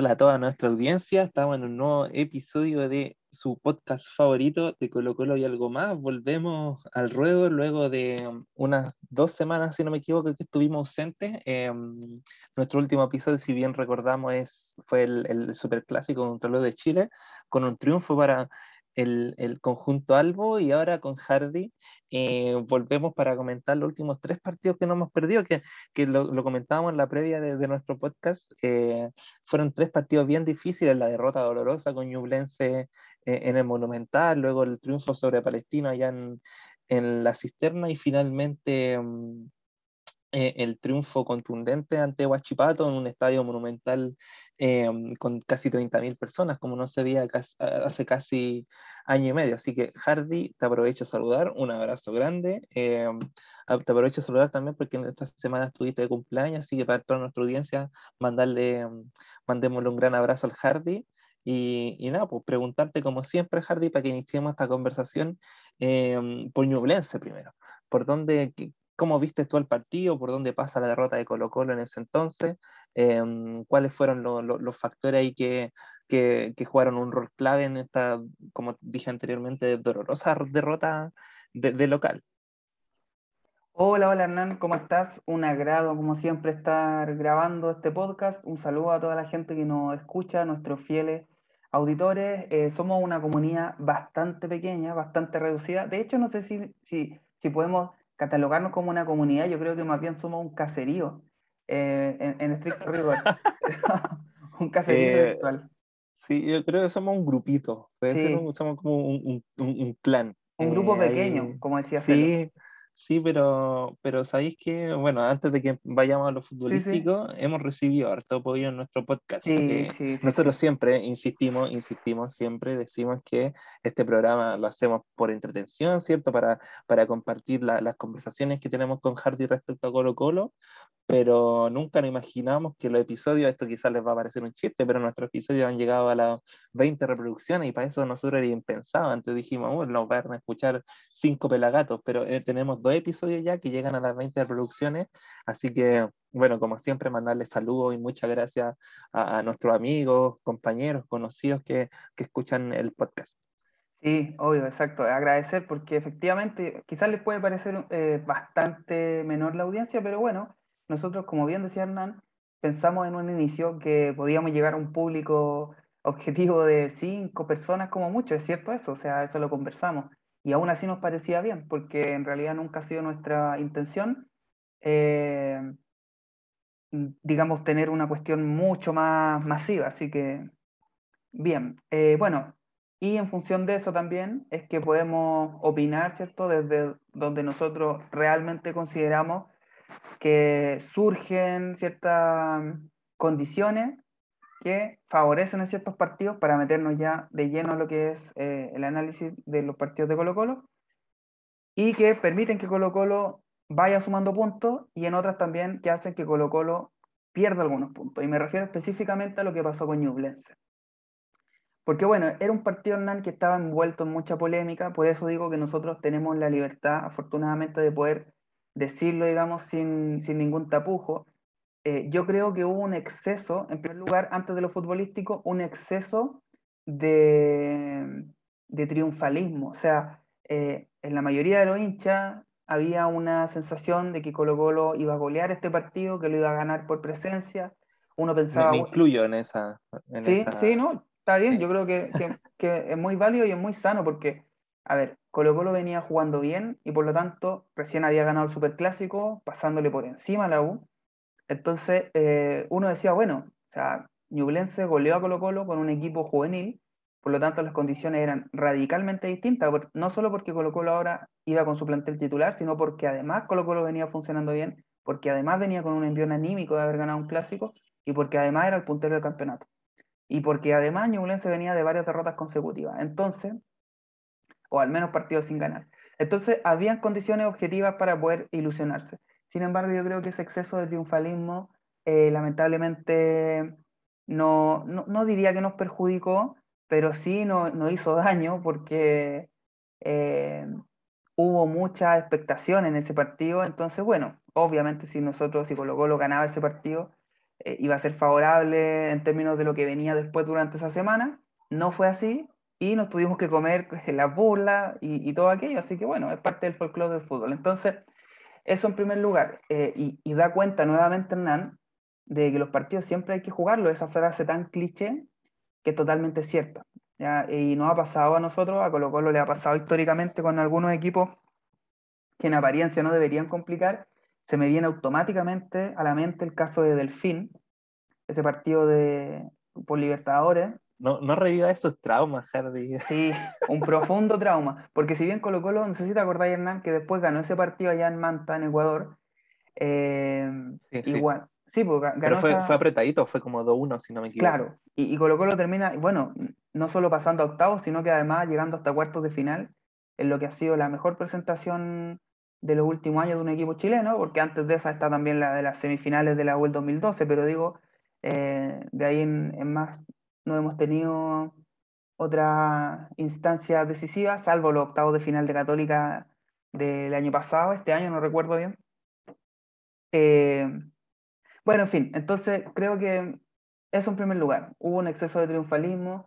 Hola a toda nuestra audiencia, estamos en un nuevo episodio de su podcast favorito de Colo Colo y algo más. Volvemos al ruedo luego de um, unas dos semanas, si no me equivoco, que estuvimos ausentes. Em, nuestro último episodio, si bien recordamos, es, fue el, el superclásico contra los de Chile, con un triunfo para el, el, conjunto Albo y ahora con Hardy eh, volvemos para comentar los últimos tres partidos que no hemos perdido, que, que lo, lo, comentábamos en la previa de, de nuestro podcast. Eh, fueron tres partidos bien difíciles, la derrota dolorosa con Ñublense eh, en el Monumental, luego el triunfo sobre Palestina allá en, en la cisterna y finalmente... Um, eh, el triunfo contundente ante Huachipato en un estadio monumental eh, con casi 30.000 personas, como no se veía casi, hace casi año y medio. Así que, Hardy, te aprovecho a saludar, un abrazo grande. Eh, te aprovecho a saludar también porque en esta semana estuviste de cumpleaños, así que para toda nuestra audiencia, mandarle, mandémosle un gran abrazo al Hardy. Y, y, nada, pues preguntarte como siempre, Hardy, para que iniciemos esta conversación eh, por Ñublense primero. ¿Por dónde, ¿Cómo viste tú el partido? ¿Por dónde pasa la derrota de Colo Colo en ese entonces? Eh, ¿Cuáles fueron lo, lo, los factores ahí que, que, jugaron un rol clave en esta, como dije anteriormente, dolorosa derrota de, local? Hola, hola Hernán, ¿cómo estás? Un agrado, como siempre, estar grabando este podcast. Un saludo a toda la gente que nos escucha, nuestros fieles auditores. Eh, somos una comunidad bastante pequeña, bastante reducida. De hecho, no sé si, si, si podemos catalogarnos como una comunidad, yo creo que más bien somos un caserío, eh, en, en, estricto rigor. un caserío eh, virtual. Sí, yo creo que somos un grupito, sí. somos como un, un, un, clan. Un grupo eh, pequeño, como decía Sí, Felo. Sí, pero, pero sabéis que, bueno, antes de que vayamos a lo futbolístico, sí, sí. hemos recibido harto apoyo en nuestro podcast. Sí, nosotros siempre insistimos, insistimos, siempre decimos que este programa lo hacemos por entretención, ¿cierto? Para, para compartir la, las conversaciones que tenemos con Hardy respecto a Colo Colo, pero nunca nos imaginamos que los episodios, esto quizás les va a parecer un chiste, pero nuestros episodios han llegado a las 20 reproducciones y para eso nosotros era impensado. Antes dijimos, bueno, nos van a escuchar cinco pelagatos, pero eh, tenemos dos episodios ya que llegan a las 20 reproducciones, así que, bueno, como siempre, mandarles saludos y muchas gracias a, a nuestros amigos, compañeros, conocidos que, que escuchan el podcast. Sí, obvio, exacto. Agradecer porque efectivamente quizás les puede parecer eh, bastante menor la audiencia, pero bueno, nosotros, como bien decía Hernán, pensamos en un inicio que podíamos llegar a un público objetivo de cinco personas como mucho, es cierto eso, o sea, eso lo conversamos. Y aún así nos parecía bien, porque en realidad nunca ha sido nuestra intención, eh, digamos, tener una cuestión mucho más masiva. Así que, bien, eh, bueno, y en función de eso también es que podemos opinar, ¿cierto? Desde donde nosotros realmente consideramos que surgen ciertas condiciones que favorecen a ciertos partidos para meternos ya de lleno a lo que es eh, el análisis de los partidos de Colo Colo y que permiten que Colo Colo vaya sumando puntos y en otras también que hacen que Colo Colo pierda algunos puntos. Y me refiero específicamente a lo que pasó con Ñublense. Porque bueno, era un partido Hernán que estaba envuelto en mucha polémica, por eso digo que nosotros tenemos la libertad, afortunadamente, de poder decirlo, digamos, sin, sin ningún tapujo. Eh, yo creo que hubo un exceso, en primer lugar, antes de lo futbolístico, un exceso de, de triunfalismo. O sea, eh, en la mayoría de los hinchas había una sensación de que Colo Colo iba a golear este partido, que lo iba a ganar por presencia. Uno pensaba... Me, me incluyo en esa... En sí, esa... sí, no, está bien. Yo creo que, que, que es muy válido y es muy sano porque a ver, Colo Colo venía jugando bien y por lo tanto recién había ganado el Superclásico, pasándole por encima a la U. Entonces eh, uno decía, bueno, o sea, Ñublense goleó a Colo Colo con un equipo juvenil, por lo tanto las condiciones eran radicalmente distintas, no solo porque Colo Colo ahora iba con su plantel titular, sino porque además Colo Colo venía funcionando bien, porque además venía con un envío anímico de haber ganado un clásico y porque además era el puntero del campeonato. Y porque además Ñublense venía de varias derrotas consecutivas. Entonces, o al menos partidos sin ganar. Entonces, habían condiciones objetivas para poder ilusionarse. Sin embargo, yo creo que ese exceso de triunfalismo, eh, lamentablemente, no, no, no, diría que nos perjudicó, pero sí nos no hizo daño porque eh, hubo mucha expectación en ese partido. Entonces, bueno, obviamente si nosotros, si Colo Colo ganaba ese partido, eh, iba a ser favorable en términos de lo que venía después durante esa semana. No fue así y nos tuvimos que comer la burla y, todo aquello. Así que bueno, es parte del folclore del fútbol. Entonces, eso en primer lugar. Eh, y, da cuenta nuevamente Hernán de que los partidos siempre hay que jugarlo, esa frase tan cliché que es totalmente cierta. Y nos ha pasado a nosotros, a Colo Colo le ha pasado históricamente con algunos equipos que en apariencia no deberían complicar, se me viene automáticamente a la mente el caso de Delfín, ese partido de, por Libertadores. No, no reviva esos traumas, Hardy. Sí, un profundo trauma. Porque si bien Colo Colo, no sé si te acordás, Hernán, que después ganó ese partido allá en Manta, en Ecuador. Eh, igual. Sí, pues, ganó Pero fue, fue apretadito, fue como 2-1, si no me equivoco. Claro, y, y Colo Colo termina, bueno, no solo pasando a octavos, sino que además llegando hasta cuartos de final, en lo que ha sido la mejor presentación de los últimos años de un equipo chileno, porque antes de esa está también la de las semifinales de la UEL 2012, pero digo, eh, de ahí en, más no hemos tenido otra instancia decisiva, salvo los octavos de final de Católica del año pasado, este año no recuerdo bien. Eh, bueno, en fin, entonces creo que eso en primer lugar, hubo un exceso de triunfalismo,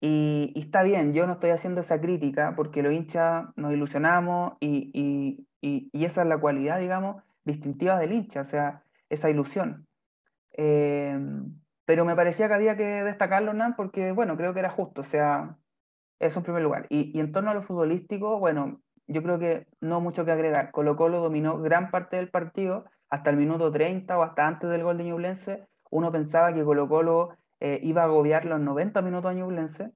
y, está bien, yo no estoy haciendo esa crítica porque los hinchas nos ilusionamos y, esa es la cualidad, digamos, distintiva del hincha, o sea, esa ilusión. Eh, pero me parecía que había que destacarlo, Hernán, porque, bueno, creo que era justo, o sea, eso en primer lugar. Y, en torno a lo futbolístico, bueno, yo creo que no mucho que agregar. Colo Colo dominó gran parte del partido, hasta el minuto 30 o hasta antes del gol de Ñublense. Uno pensaba que Colo Colo eh, iba a agobiar los 90 minutos a Ñublense.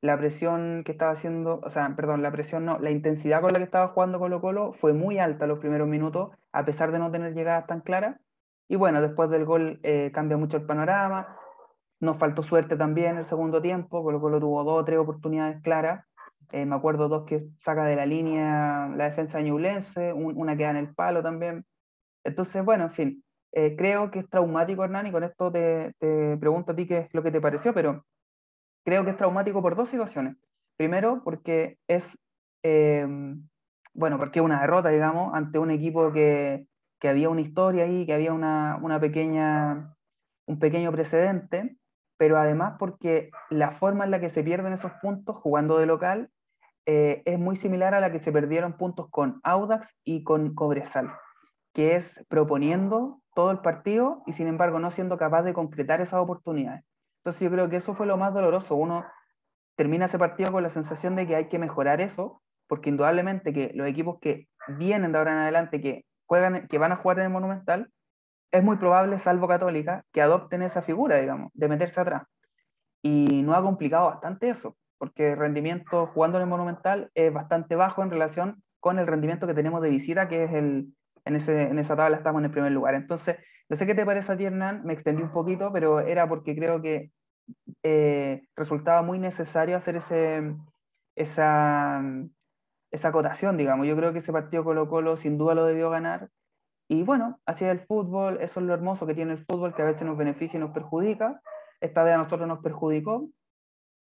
La presión que estaba haciendo, o sea, perdón, la presión no, la intensidad con la que estaba jugando Colo Colo fue muy alta los primeros minutos, a pesar de no tener llegadas tan claras. Y bueno, después del gol eh, cambia mucho el panorama. Nos faltó suerte también el segundo tiempo. Colo Colo tuvo dos o tres oportunidades claras. Eh, me acuerdo dos que saca de la línea la defensa de Ñublense, una queda en el palo también. Entonces, bueno, en fin, eh, creo que es traumático, Hernán, y con esto te, pregunto a ti qué es lo que te pareció, pero creo que es traumático por dos situaciones. Primero, porque es, eh, bueno, porque es una derrota, digamos, ante un equipo que, que había una historia ahí, que había una, una, pequeña, un pequeño precedente, pero además porque la forma en la que se pierden esos puntos jugando de local eh, es muy similar a la que se perdieron puntos con Audax y con Cobresal, que es proponiendo todo el partido y sin embargo no siendo capaz de concretar esas oportunidades. Entonces yo creo que eso fue lo más doloroso. Uno termina ese partido con la sensación de que hay que mejorar eso, porque indudablemente que los equipos que vienen de ahora en adelante, que, juegan, que van a jugar en el Monumental, es muy probable, salvo Católica, que adopten esa figura, digamos, de meterse atrás. Y no ha complicado bastante eso, porque el rendimiento jugando en el Monumental es bastante bajo en relación con el rendimiento que tenemos de visita, que es el, en, ese, en esa tabla estamos en el primer lugar. Entonces, no sé qué te parece a ti, Hernán, me extendí un poquito, pero era porque creo que eh, resultaba muy necesario hacer ese, esa, esa acotación, digamos. Yo creo que ese partido Colo Colo sin duda lo debió ganar. Y bueno, así es el fútbol, eso es lo hermoso que tiene el fútbol, que a veces nos beneficia y nos perjudica. Esta vez a nosotros nos perjudicó,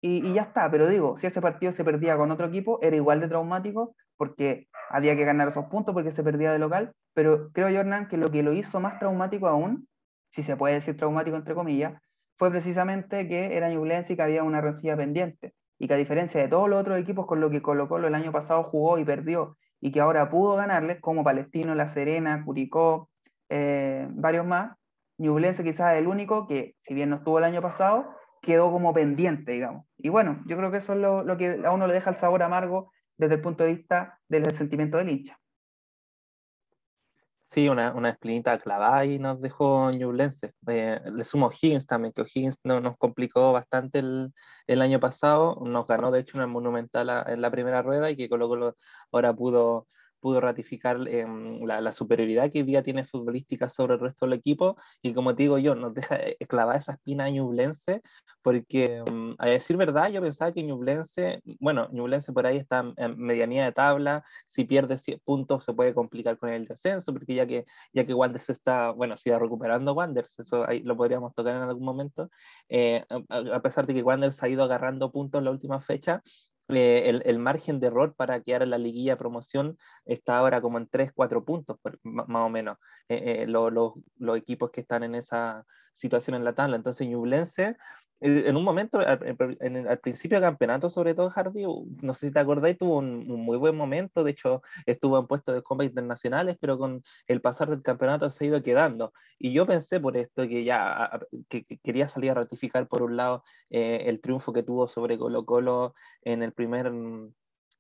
y, ya está, pero digo, si ese partido se perdía con otro equipo, era igual de traumático porque había que ganar esos puntos porque se perdía de local, pero creo yo, Hernán, que lo que lo hizo más traumático aún, si se puede decir traumático entre comillas, fue precisamente que era Ñublense y que había una rencilla pendiente, y que a diferencia de todos los otros equipos con los que Colo el año pasado jugó y perdió, y que ahora pudo ganarles, como Palestino, La Serena, Curicó, eh, varios más, Ñublense quizás es el único que, si bien no estuvo el año pasado, quedó como pendiente, digamos. Y bueno, yo creo que eso es lo, que a uno le deja el sabor amargo desde el punto de vista del sentimiento del hincha. Sí, una, una esplinita clavada y nos dejó Ñublense. Eh, le sumo Higgins también, que Higgins no, nos complicó bastante el, el, año pasado. Nos ganó, de hecho, una monumental en la primera rueda y que Colo ahora pudo pudo ratificar em, la, superioridad que hoy día tiene futbolística sobre el resto del equipo. Y como te digo yo, nos deja eh, clavar esa espina a Ñublense porque em, a decir verdad yo pensaba que Ñublense, bueno, Ñublense por ahí está en medianía de tabla, si pierde puntos se puede complicar con el descenso porque ya que, ya que Wanderers está, bueno, sigue recuperando Wanderers, eso ahí lo podríamos tocar en algún momento, eh, a, pesar de que Wanderers ha ido agarrando puntos en la última fecha, eh, el, margen de error para quedar en la liguilla promoción está ahora como en 3, 4 puntos, más o menos, eh, eh, los equipos que están en esa situación en la tabla. Entonces, Ñublense en un momento, al, principio del campeonato, sobre todo Hardy, no sé si te acordáis, tuvo un, muy buen momento, de hecho estuvo en puestos de combate internacionales, pero con el pasar del campeonato se ha ido quedando. Y yo pensé por esto que ya que, quería salir a ratificar por un lado eh, el triunfo que tuvo sobre Colo Colo en el primer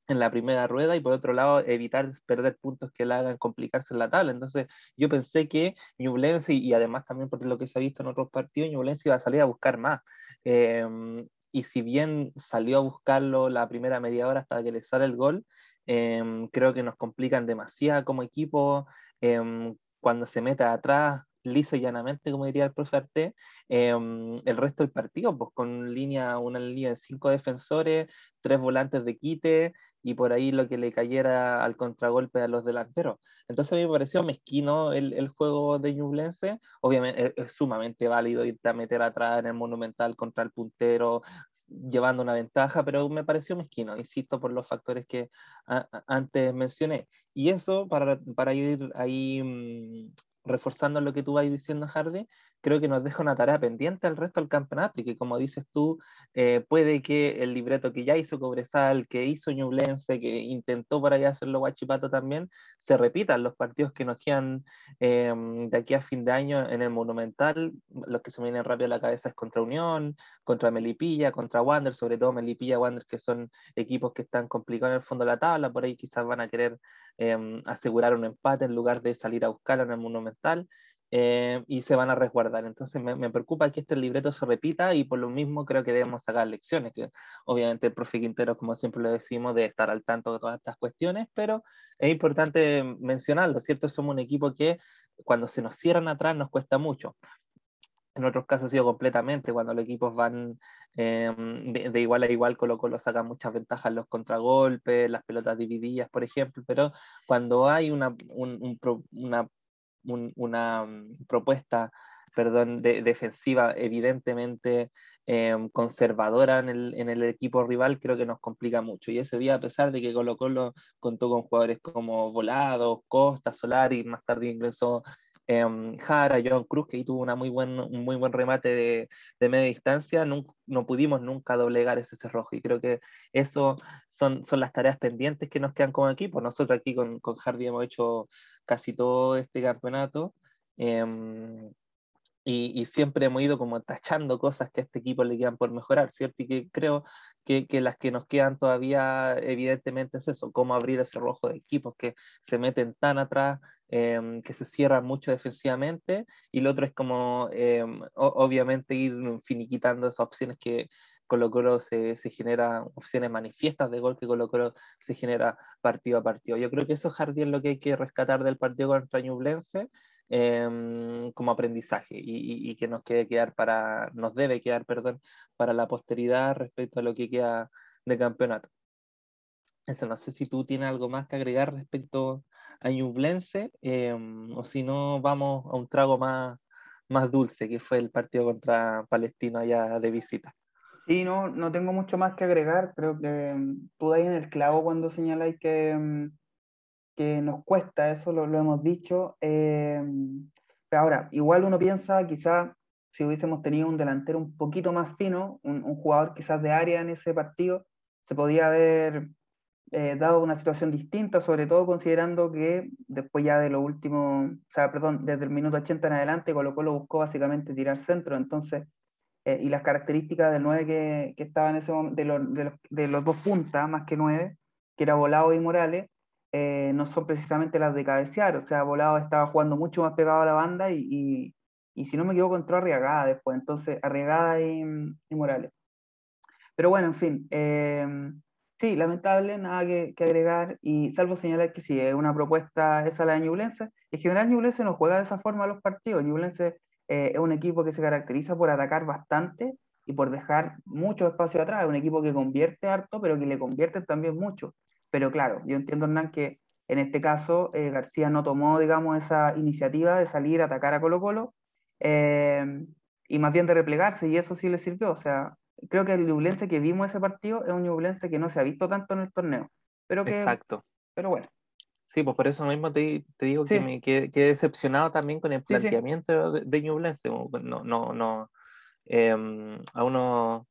en la primera rueda y por otro lado evitar perder puntos que le hagan complicarse en la tabla. Entonces yo pensé que Ñublense y, además también por lo que se ha visto en otros partidos, Ñublense iba a salir a buscar más. Em, y si bien salió a buscarlo la primera media hora hasta que le sale el gol, em, creo que nos complican demasiado como equipo. Em, cuando se mete atrás, liso y llanamente, como diría el profe Arte, em, el resto del partido, pues con línea, una línea de cinco defensores, tres volantes de quite y por ahí lo que le cayera al contragolpe a los delanteros. Entonces a mí me pareció mezquino el, el juego de Ñublense, obviamente es, sumamente válido irte a meter atrás en el Monumental contra el puntero, llevando una ventaja, pero me pareció mezquino, insisto, por los factores que antes mencioné. Y eso, para, para ir ahí mm, reforzando lo que tú vas diciendo, Hardy, creo que nos deja una tarea pendiente al resto del campeonato y que, como dices tú, eh, puede que el libreto que ya hizo Cobresal, que hizo Ñublense, que intentó por ahí hacerlo Guachipato también, se repitan los partidos que nos quedan em, de aquí a fin de año en el Monumental. Los que se me vienen rápido a la cabeza es contra Unión, contra Melipilla, contra Wander, sobre todo Melipilla, Wander, que son equipos que están complicados en el fondo de la tabla, por ahí quizás van a querer Em, asegurar un empate en lugar de salir a buscarlo en el Monumental eh, y se van a resguardar. Entonces me, preocupa que este libreto se repita y por lo mismo creo que debemos sacar lecciones, que obviamente el profe Quintero, como siempre lo decimos, debe estar al tanto de todas estas cuestiones, pero es importante mencionarlo, ¿cierto? Somos un equipo que cuando se nos cierran atrás nos cuesta mucho. En otros casos ha sido completamente, cuando los equipos van em, de, igual a igual, Colo Colo saca muchas ventajas en los contragolpes, las pelotas divididas, por ejemplo, pero cuando hay una, una, una mm, propuesta perdón, de, defensiva evidentemente em, conservadora en el, en el, equipo rival, creo que nos complica mucho. Y ese día, a pesar de que Colo Colo contó con jugadores como Volado, Costa, Solari, más tarde ingresó eh, Jara, John Cruz, que ahí tuvo una muy buen, un muy buen remate de, de media distancia, no, pudimos nunca doblegar ese cerrojo y creo que eso son, son las tareas pendientes que nos quedan como equipo. Nosotros aquí con, con Hardy hemos hecho casi todo este campeonato. Eh, y, y, siempre hemos ido como tachando cosas que a este equipo le quedan por mejorar, ¿cierto? Y que creo que, que, las que nos quedan todavía, evidentemente, es eso, cómo abrir ese rojo de equipos que se meten tan atrás, eh, que se cierran mucho defensivamente, y lo otro es como, eh, obviamente, ir finiquitando esas opciones que Colo Colo se, se, genera, opciones manifiestas de gol que Colo Colo se genera partido a partido. Yo creo que eso, Jardín, es lo que hay que rescatar del partido contra Ñublense, Em, como aprendizaje y, que nos quede quedar para, nos debe quedar, perdón, para la posteridad respecto a lo que queda de campeonato. Eso, no sé si tú tienes algo más que agregar respecto a Ñublense, em, o si no, vamos a un trago más, más dulce, que fue el partido contra Palestino allá de visita. Sí, no, no tengo mucho más que agregar. Creo que em, tú ahí en el clavo cuando señaláis que, que nos cuesta, eso lo, lo hemos dicho. Eh, pero ahora, igual uno piensa, quizás si hubiésemos tenido un delantero un poquito más fino, un, un jugador quizás de área en ese partido, se podía haber eh, dado una situación distinta, sobre todo considerando que después ya de lo último, o sea, perdón, desde el minuto 80 en adelante, Colo Colo buscó básicamente tirar centro, entonces, eh, y las características del 9 que, que estaba en ese momento, de, de, los, de los dos puntas, más que 9, que era Volado y Morales, eh, no son precisamente las de cabecear. O sea, Volado estaba jugando mucho más pegado a la banda y, y, si no me equivoco entró Arriagada después, entonces Arriagada y, Morales. Pero bueno, en fin, eh, sí, lamentable, nada que, que, agregar y salvo señalar que sí, es una propuesta esa la de Ñublense. En general Ñublense no juega de esa forma los partidos. Ñublense eh, es un equipo que se caracteriza por atacar bastante y por dejar mucho espacio atrás. Es un equipo que convierte harto, pero que le convierte también mucho. Pero claro, yo entiendo, Hernán, que en este caso eh, García no tomó, digamos, esa iniciativa de salir a atacar a Colo Colo eh, y más bien de replegarse, y eso sí le sirvió. O sea, creo que el Ñublense que vimos ese partido es un Ñublense que no se ha visto tanto en el torneo. Pero que, Exacto. Pero bueno. Sí, pues por eso mismo te, te digo que me quedé, decepcionado también con el planteamiento de, de Ñublense. No, no, no, em, a uno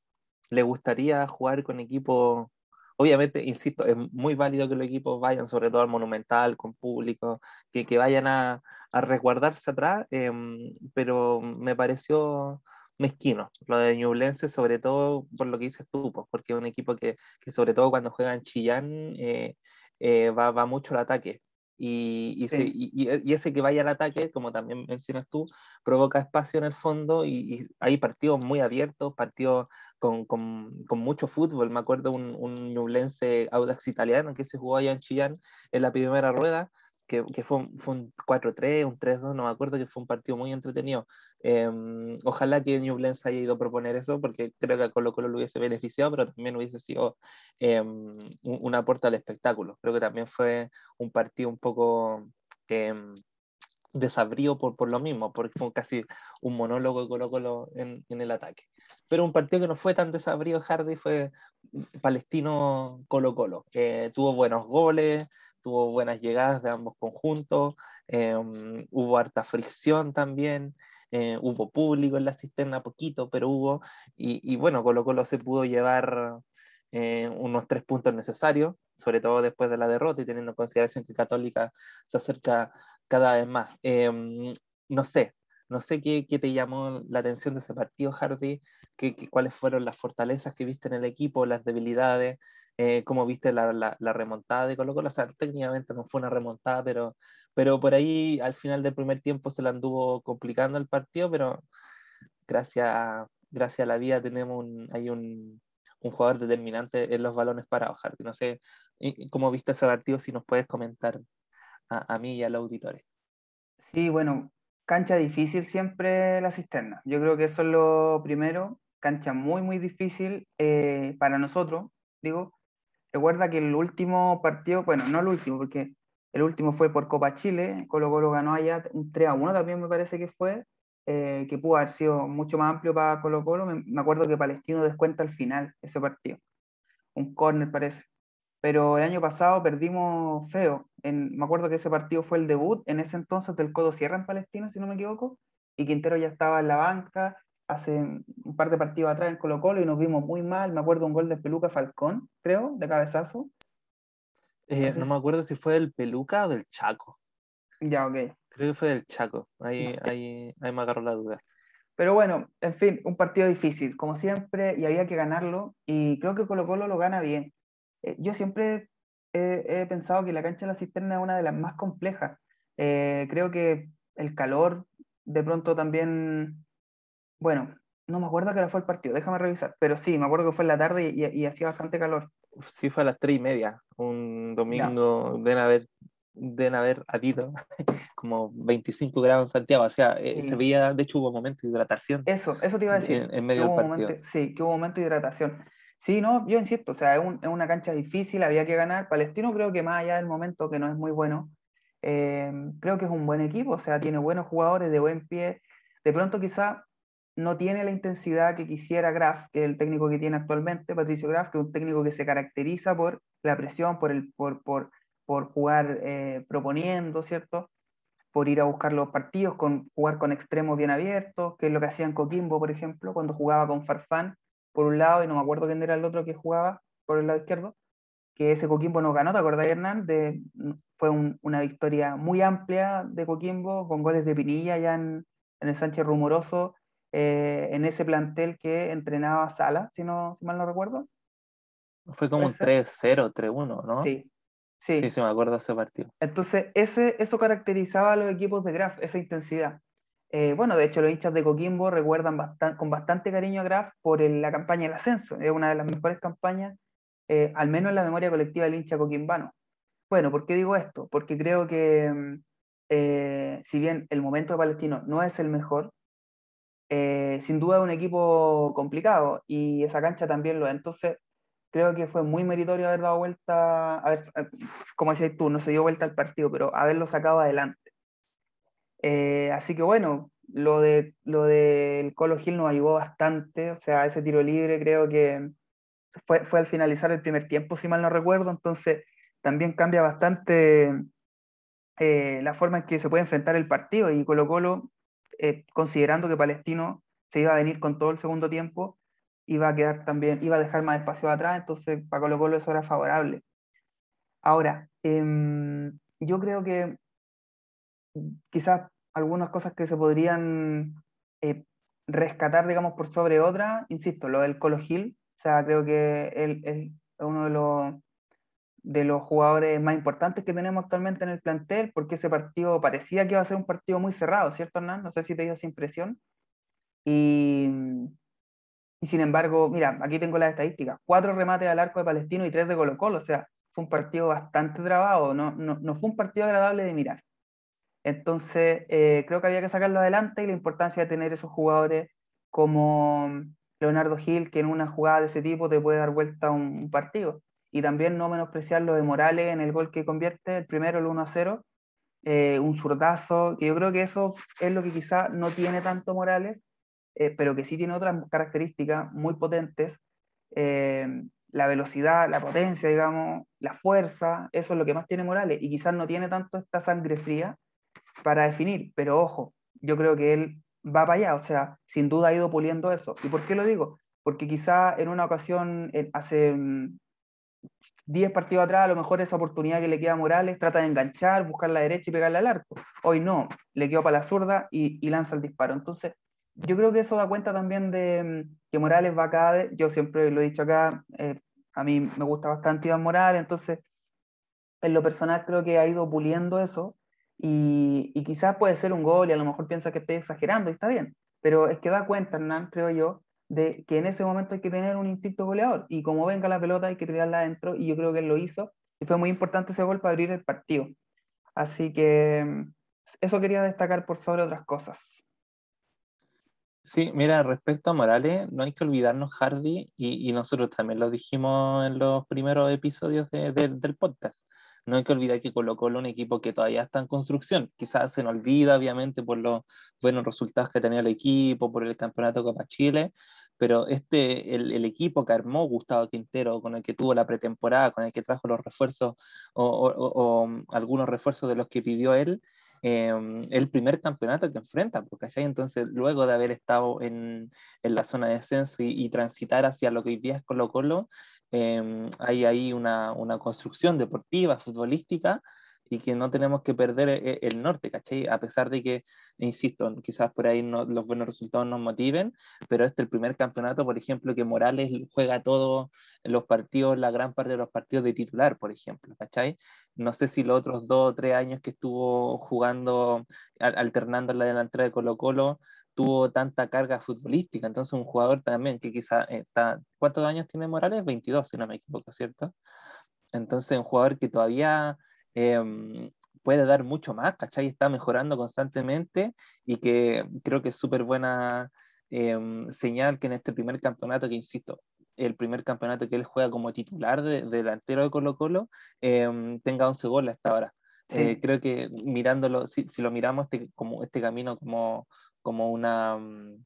le gustaría jugar con equipos Obviamente, insisto, es muy válido que los equipos vayan, sobre todo al Monumental, con público, que, que vayan a, a resguardarse atrás, em, pero me pareció mezquino lo de Ñublense, sobre todo por lo que dices tú, pues, porque es un equipo que, que, sobre todo cuando juega en Chillán eh, eh, va, va, mucho al ataque. Y, y, y, ese que vaya al ataque, como también mencionas tú, provoca espacio en el fondo y, hay partidos muy abiertos, partidos con, con, con, mucho fútbol. Me acuerdo un, un Ñublense Audax italiano que se jugó allá en Chillán en la primera rueda, que, que fue, un, fue un 4-3, un 3-2, no me acuerdo, que fue un partido muy entretenido. Eh, ojalá que Ñublense haya ido a proponer eso, porque creo que a Colo Colo lo hubiese beneficiado, pero también hubiese sido eh, un, un, aporte al espectáculo. Creo que también fue un partido un poco... Eh, por, por lo mismo, porque fue casi un monólogo de Colo Colo en, en el ataque pero un partido que no fue tan desabrido Hardy fue Palestino Colo Colo. Eh, tuvo buenos goles, tuvo buenas llegadas de ambos conjuntos, eh, hubo harta fricción también, eh, hubo público en la cisterna, poquito, pero hubo, y, y bueno, Colo Colo se pudo llevar unos tres puntos necesarios, sobre todo después de la derrota y teniendo en consideración que Católica se acerca cada vez más. no sé, no sé qué, qué, te llamó la atención de ese partido, Hardy, ¿Qué, cuáles fueron las fortalezas que viste en el equipo, las debilidades, eh, cómo viste la, la, la, remontada de Colo Colo. O sea, técnicamente no fue una remontada, pero, pero por ahí al final del primer tiempo se le anduvo complicando el partido, pero gracias, gracias a la vida tenemos un, hay un, un jugador determinante en los balones parados, Hardy. No sé cómo viste ese partido, si nos puedes comentar a, a mí y a los auditores. Sí, bueno, cancha difícil siempre la cisterna. Yo creo que eso es lo primero, cancha muy, muy difícil eh, para nosotros, digo. Recuerda que el último partido, bueno, no el último, porque el último fue por Copa Chile, Colo Colo ganó allá un 3 a 1 también me parece que fue, eh, que pudo haber sido mucho más amplio para Colo Colo. Me, me acuerdo que Palestino descuenta al final ese partido, un córner parece pero el año pasado perdimos feo. En, me acuerdo que ese partido fue el debut en ese entonces del Codo Sierra en Palestina, si no me equivoco, y Quintero ya estaba en la banca hace un par de partidos atrás en Colo Colo y nos vimos muy mal. Me acuerdo un gol de Peluca Falcón, creo, de cabezazo. Eh, no me acuerdo si fue del Peluca o del Chaco. Ya, ok. Creo que fue del Chaco, ahí, ahí, ahí me agarró la duda. Pero bueno, en fin, un partido difícil, como siempre, y había que ganarlo, y creo que Colo Colo lo gana bien. Eh, yo siempre he, pensado que la cancha de la cisterna es una de las más complejas. Eh, creo que el calor, de pronto también, bueno, no me acuerdo que era fue el partido, déjame revisar, pero sí, me acuerdo que fue en la tarde y, hacía bastante calor. Sí, fue a las tres y media, un domingo, deben haber, deben haber habido como 25 grados en Santiago, o sea, eh, se veía, de hecho hubo momento de hidratación. Eso, eso te iba a decir. En, medio del partido. sí, que hubo momento de hidratación. Sí, no, yo insisto, o sea, es, una cancha difícil, había que ganar. Palestino creo que más allá del momento que no es muy bueno, eh, creo que es un buen equipo, o sea, tiene buenos jugadores de buen pie. De pronto quizá no tiene la intensidad que quisiera Graf, que es el técnico que tiene actualmente, Patricio Graf, que es un técnico que se caracteriza por la presión, por, el, por, por, por jugar eh, proponiendo, ¿cierto? Por ir a buscar los partidos, con, jugar con extremos bien abiertos, que es lo que hacía en Coquimbo, por ejemplo, cuando jugaba con Farfán por un lado, y no me acuerdo quién era el otro que jugaba por el lado izquierdo, que ese Coquimbo no ganó, ¿te acordás, Hernán? De, fue una victoria muy amplia de Coquimbo, con goles de Pinilla ya en, el Sánchez Rumoroso, eh, en ese plantel que entrenaba Sala, si, no, si mal no recuerdo. Fue como un 3-0, 3-1, ¿no? Sí. Sí. sí, sí, me acuerdo de ese partido. Entonces, ese, eso caracterizaba a los equipos de Graf, esa intensidad. Eh, bueno, de hecho, los hinchas de Coquimbo recuerdan con bastante cariño a Graf por la campaña del ascenso. Es una de las mejores campañas, eh, al menos en la memoria colectiva del hincha coquimbano. Bueno, ¿por qué digo esto? Porque creo que, mm, eh, si bien el momento de Palestino no es el mejor, sin duda un equipo complicado y esa cancha también lo es. Entonces, creo que fue muy meritorio haber dado vuelta, a ver, como decías tú, no se dio vuelta al partido, pero haberlo sacado adelante. Eh, así que bueno, lo de lo del Colo Gil nos ayudó bastante, o sea, ese tiro libre creo que fue, fue al finalizar el primer tiempo, si mal no recuerdo, entonces también cambia bastante eh, la forma en que se puede enfrentar el partido y Colo Colo, eh, considerando que Palestino se iba a venir con todo el segundo tiempo, iba a quedar también, iba a dejar más espacio atrás, entonces para Colo Colo eso era favorable. Ahora, em, yo creo que quizás algunas cosas que se podrían eh, rescatar, digamos, por sobre otras, insisto, lo del Colo Gil, o sea, creo que él es uno de los, de los jugadores más importantes que tenemos actualmente en el plantel, porque ese partido parecía que iba a ser un partido muy cerrado, ¿cierto, Hernán? No sé si te dio esa impresión. Y, y sin embargo, mira, aquí tengo las estadísticas, cuatro remates al arco de Palestino y tres de Colo Colo, o sea, fue un partido bastante trabado, no, no, no fue un partido agradable de mirar. Entonces, eh, creo que había que sacarlo adelante y la importancia de tener esos jugadores como Leonardo Gil, que en una jugada de ese tipo te puede dar vuelta a un, partido. Y también no menospreciar lo de Morales en el gol que convierte, el primero, el 1 a 0, eh, un zurdazo, que yo creo que eso es lo que quizá no tiene tanto Morales, eh, pero que sí tiene otras características muy potentes. la velocidad, la potencia, digamos, la fuerza, eso es lo que más tiene Morales, y quizás no tiene tanto esta sangre fría para definir, pero ojo, yo creo que él va para allá, o sea, sin duda ha ido puliendo eso. ¿Y por qué lo digo? Porque quizá en una ocasión, hace 10 mm, partidos atrás, a lo mejor esa oportunidad que le queda a Morales, trata de enganchar, buscar la derecha y pegarle al arco. Hoy no, le quedó para la zurda y, lanza el disparo. Entonces, yo creo que eso da cuenta también de mm, que Morales va cada vez, yo siempre lo he dicho acá, eh, a mí me gusta bastante Iván Morales, entonces, en lo personal creo que ha ido puliendo eso y, quizás puede ser un gol y a lo mejor piensa que estoy exagerando y está bien, pero es que da cuenta, Hernán, creo yo, de que en ese momento hay que tener un instinto goleador y como venga la pelota hay que tirarla adentro y yo creo que él lo hizo y fue muy importante ese gol para abrir el partido. Así que mm, eso quería destacar por sobre otras cosas. Sí, mira, respecto a Morales, no hay que olvidarnos, Hardy, y, nosotros también lo dijimos en los primeros episodios del podcast no hay que olvidar que Colo Colo un equipo que todavía está en construcción. Quizás se nos olvida, obviamente, por los buenos resultados que tenía el equipo, por el campeonato Copa Chile, pero este, el, equipo que armó Gustavo Quintero, con el que tuvo la pretemporada, con el que trajo los refuerzos o, algunos refuerzos de los que pidió él, em, el primer campeonato que enfrenta, porque allá entonces luego de haber estado en, en la zona de descenso y, y, transitar hacia lo que hoy día es Colo Colo, Em, hay ahí una, una, construcción deportiva, futbolística, y que no tenemos que perder eh, el, norte, ¿cachai? A pesar de que, insisto, quizás por ahí no, los buenos resultados nos motiven, pero este es el primer campeonato, por ejemplo, que Morales juega todos los partidos, la gran parte de los partidos de titular, por ejemplo, ¿cachai? No sé si los otros dos o tres años que estuvo jugando, alternando la delantera de Colo Colo, tuvo tanta carga futbolística. Entonces, un jugador también que quizá está. ¿Cuántos años tiene Morales? 22, si no me equivoco, ¿cierto? Entonces, un jugador que todavía em, puede dar mucho más, ¿cachai? Está mejorando constantemente y que creo que es súper buena em, señal que en este primer campeonato, que insisto, el primer campeonato que él juega como titular de, delantero de Colo Colo, em, tenga 11 goles hasta ahora. Eh, creo que mirándolo, si, si, lo miramos este, como este camino como, como, una, mm,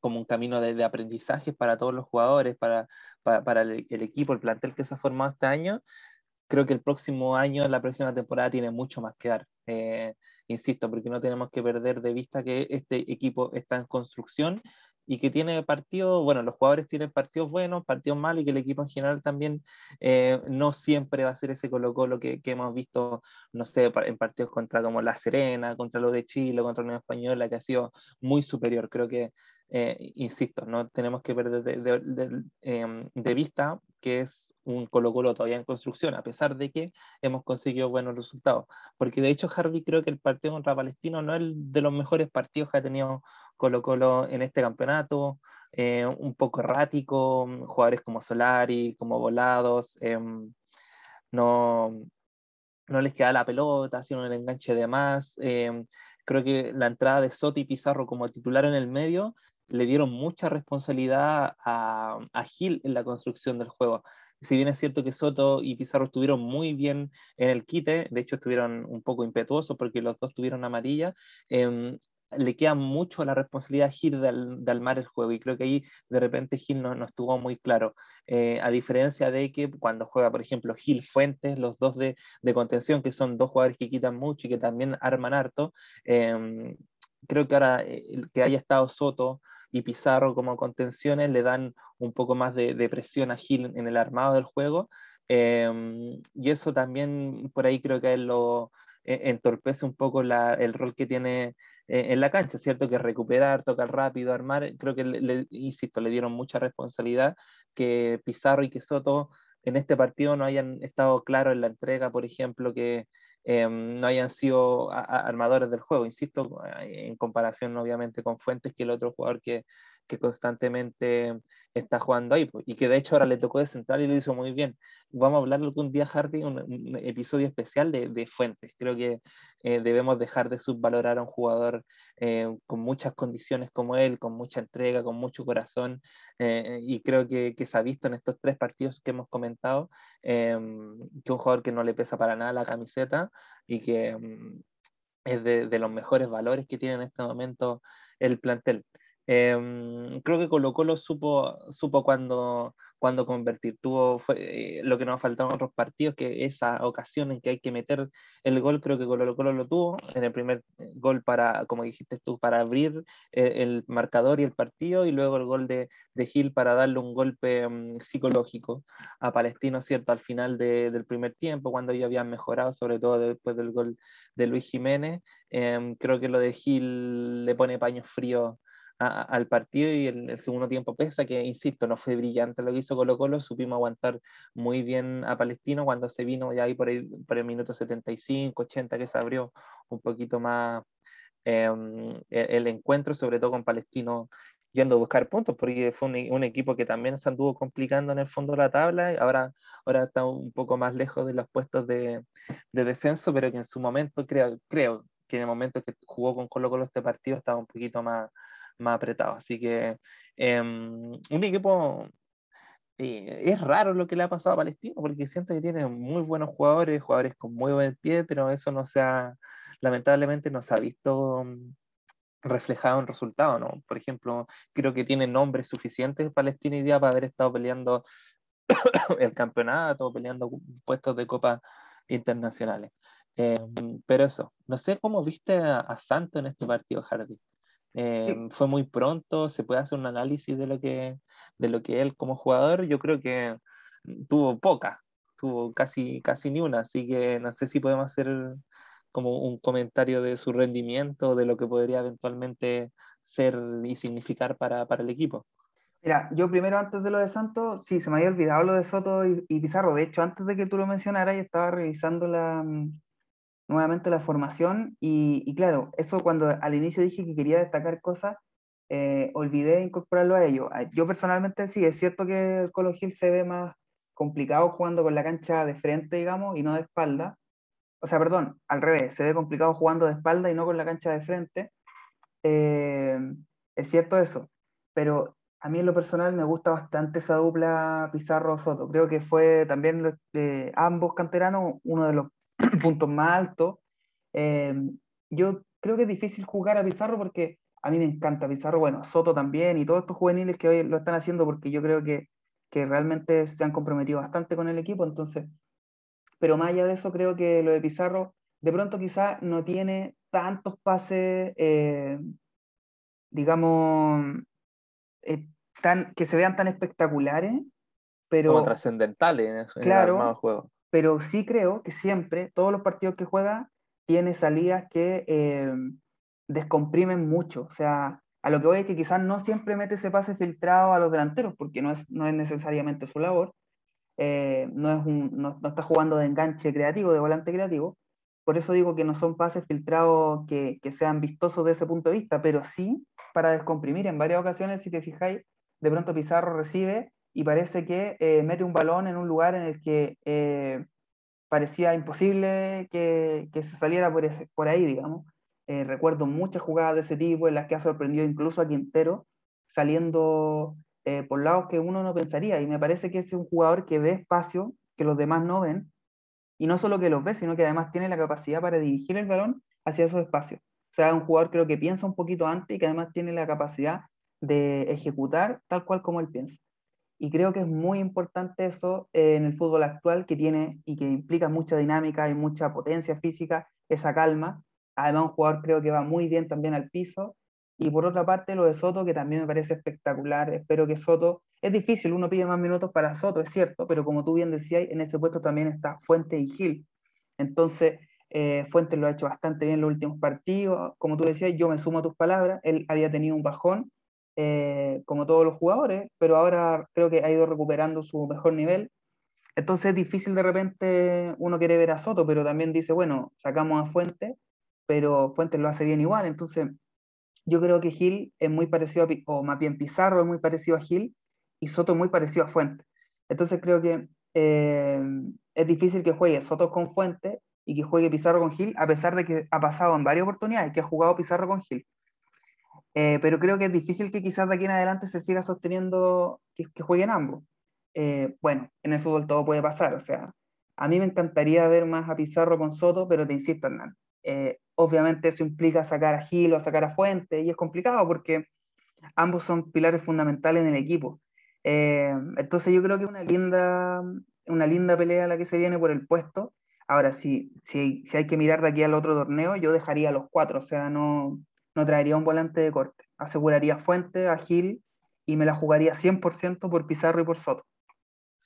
como un camino de, aprendizaje para todos los jugadores, para, para, el, equipo, el plantel que se ha formado este año. Creo que el próximo año, la próxima temporada, tiene mucho más que dar. Eh, insisto, porque no tenemos que perder de vista que este equipo está en construcción y que tiene partidos, bueno, los jugadores tienen partidos buenos, partidos malos y que el equipo en general también eh, no siempre va a ser ese Colo-Colo que, que, hemos visto, no sé, en partidos contra como La Serena, contra los de Chile, contra la Unión Española, que ha sido muy superior. Creo que, eh, insisto, no tenemos que perder de, em, vista que es un Colo Colo todavía en construcción, a pesar de que hemos conseguido buenos resultados. Porque de hecho, Harvey, creo que el partido contra Palestino no es de los mejores partidos que ha tenido Colo Colo en este campeonato. Eh, un poco errático, jugadores como Solari, como Volados, em, no, no les queda la pelota, sino el enganche de más. Em, creo que la entrada de Soto y Pizarro como titular en el medio le dieron mucha responsabilidad a, a Gil en la construcción del juego si bien es cierto que Soto y Pizarro estuvieron muy bien en el quite, de hecho estuvieron un poco impetuosos porque los dos tuvieron amarilla, em, le queda mucho la responsabilidad a Gil de, armar el juego y creo que ahí de repente Gil no, no estuvo muy claro. Eh, a diferencia de que cuando juega, por ejemplo, Gil Fuentes, los dos de, de, contención, que son dos jugadores que quitan mucho y que también arman harto, em, creo que ahora eh, que haya estado Soto y Pizarro como contenciones le dan un poco más de, de presión a Gil en el armado del juego. Em, y eso también por ahí creo que él lo, e, entorpece un poco el rol que tiene eh, en la cancha, ¿cierto? Que recuperar, tocar rápido, armar, creo que, le, insisto, le dieron mucha responsabilidad que Pizarro y que Soto en este partido no hayan estado claros en la entrega, por ejemplo, que em, no hayan sido armadores del juego, insisto, en comparación obviamente con Fuentes, que el otro jugador que, que constantemente está jugando ahí, pues, y que de hecho ahora le tocó de central y lo hizo muy bien. Vamos a hablar algún día, Hardy, un, episodio especial de, de Fuentes. Creo que eh, debemos dejar de subvalorar a un jugador eh, con muchas condiciones como él, con mucha entrega, con mucho corazón, eh, y creo que, que, se ha visto en estos tres partidos que hemos comentado, que un jugador que no le pesa para nada la camiseta y que em, es de, de los mejores valores que tiene en este momento el plantel. Em, creo que Colo Colo supo, supo cuando, cuando convertir. Tuvo fue, eh, lo que nos faltaba en otros partidos, que esa ocasión en que hay que meter el gol, creo que Colo Colo lo tuvo en el primer eh, gol para, como dijiste tú, para abrir el, el marcador y el partido, y luego el gol de, de Gil para darle un golpe um, psicológico a Palestino, ¿cierto? Al final de, del primer tiempo, cuando ya habían mejorado, sobre todo después del gol de Luis Jiménez. Eh, creo que lo de Gil le pone paños fríos al partido y el, el, segundo tiempo pesa, que insisto, no fue brillante lo que hizo Colo Colo, supimos aguantar muy bien a Palestino cuando se vino ya ahí por, ahí, por el minuto 75, 80 que se abrió un poquito más eh, el, el, encuentro, sobre todo con Palestino yendo a buscar puntos, porque fue un, un, equipo que también se anduvo complicando en el fondo de la tabla, ahora, ahora está un poco más lejos de los puestos de, de descenso, pero que en su momento creo, creo que en el momento que jugó con Colo Colo este partido estaba un poquito más más apretado. Así que eh, un equipo eh, es raro lo que le ha pasado a Palestino, porque siento que tiene muy buenos jugadores, jugadores con muy buen pie, pero eso no se ha, lamentablemente no se ha visto mm, reflejado en resultados, ¿no? Por ejemplo, creo que tiene nombres suficientes Palestina y día para haber estado peleando el campeonato, peleando puestos de copa internacionales. Eh, pero eso, no sé cómo viste a, a Santo en este partido, Hardy. Eh, fue muy pronto, se puede hacer un análisis de lo que, de lo que él como jugador, yo creo que tuvo poca, tuvo casi, casi ni una, así que no sé si podemos hacer como un comentario de su rendimiento, de lo que podría eventualmente ser y significar para, para el equipo. Mira, yo primero antes de lo de Santos, sí, se me había olvidado lo de Soto y, y Pizarro. De hecho, antes de que tú lo mencionaras, yo estaba revisando la, nuevamente la formación y, claro, eso cuando al inicio dije que quería destacar cosas, eh, olvidé incorporarlo a ello. Ah, yo personalmente sí, es cierto que el Colo Gil se ve más complicado jugando con la cancha de frente, digamos, y no de espalda. O sea, perdón, al revés, se ve complicado jugando de espalda y no con la cancha de frente. Eh, es cierto eso, pero a mí en lo personal me gusta bastante esa dupla Pizarro-Soto. Creo que fue también eh, ambos canteranos uno de los puntos más altos. Eh, yo creo que es difícil jugar a Pizarro porque a mí me encanta Pizarro, bueno, Soto también y todos estos juveniles que hoy lo están haciendo porque yo creo que, que realmente se han comprometido bastante con el equipo, entonces, pero más allá de eso, creo que lo de Pizarro de pronto quizás no tiene tantos pases, eh, digamos, eh, tan, que se vean tan espectaculares, pero... Como trascendentales en, claro, el juego pero sí creo que siempre, todos los partidos que juega, tiene salidas que eh, descomprimen mucho. O sea, a lo que voy es que quizás no siempre mete ese pase filtrado a los delanteros, porque no es, no es necesariamente su labor. Eh, no, es un, no, no, está jugando de enganche creativo, de volante creativo. Por eso digo que no son pases filtrados que, que sean vistosos de ese punto de vista, pero sí para descomprimir. En varias ocasiones, si te fijáis, de pronto Pizarro recibe y parece que eh, mete un balón en un lugar en el que eh, parecía imposible que, que, se saliera por, ese, por ahí, digamos. Eh, recuerdo muchas jugadas de ese tipo en las que ha sorprendido incluso a Quintero saliendo por lados que uno no pensaría y me parece que es un jugador que ve espacio que los demás no ven y no solo que los ve, sino que además tiene la capacidad para dirigir el balón hacia esos espacios. O sea, un jugador creo que piensa un poquito antes y que además tiene la capacidad de ejecutar tal cual como él piensa. Y creo que es muy importante eso en el fútbol actual que tiene y que implica mucha dinámica y mucha potencia física, esa calma. Además, un jugador creo que va muy bien también al piso. Y por otra parte, lo de Soto, que también me parece espectacular. Espero que Soto, es difícil, uno pide más minutos para Soto, es cierto, pero como tú bien decías, en ese puesto también está Fuente y Gil. Entonces, eh, Fuentes lo ha hecho bastante bien en los últimos partidos. Como tú decías, yo me sumo a tus palabras. Él había tenido un bajón, eh, como todos los jugadores, pero ahora creo que ha ido recuperando su mejor nivel. Entonces es difícil de repente uno quiere ver a Soto, pero también dice, bueno, sacamos a Fuentes, pero Fuentes lo hace bien igual. Entonces yo creo que Gil es muy parecido, o más bien Pizarro es muy parecido a Gil y Soto es muy parecido a Fuentes. Entonces creo que eh, es difícil que juegue Soto con Fuentes y que juegue Pizarro con Gil, a pesar de que ha pasado en varias oportunidades que ha jugado Pizarro con Gil. Eh, pero creo que es difícil que quizás de aquí en adelante se siga sosteniendo que, jueguen ambos. Eh, bueno, en el fútbol todo puede pasar, o sea, a mí me encantaría ver más a Pizarro con Soto, pero te insisto, Hernán, eh, obviamente eso implica sacar a Gil o sacar a Fuente, y es complicado porque ambos son pilares fundamentales en el equipo. entonces yo creo que es una linda, una linda pelea la que se viene por el puesto, Ahora, si, si, si hay que mirar de aquí al otro torneo, yo dejaría a los cuatro, o sea, no, no traería un volante de corte. Aseguraría Fuente, a Gil y me la jugaría 100% por Pizarro y por Soto.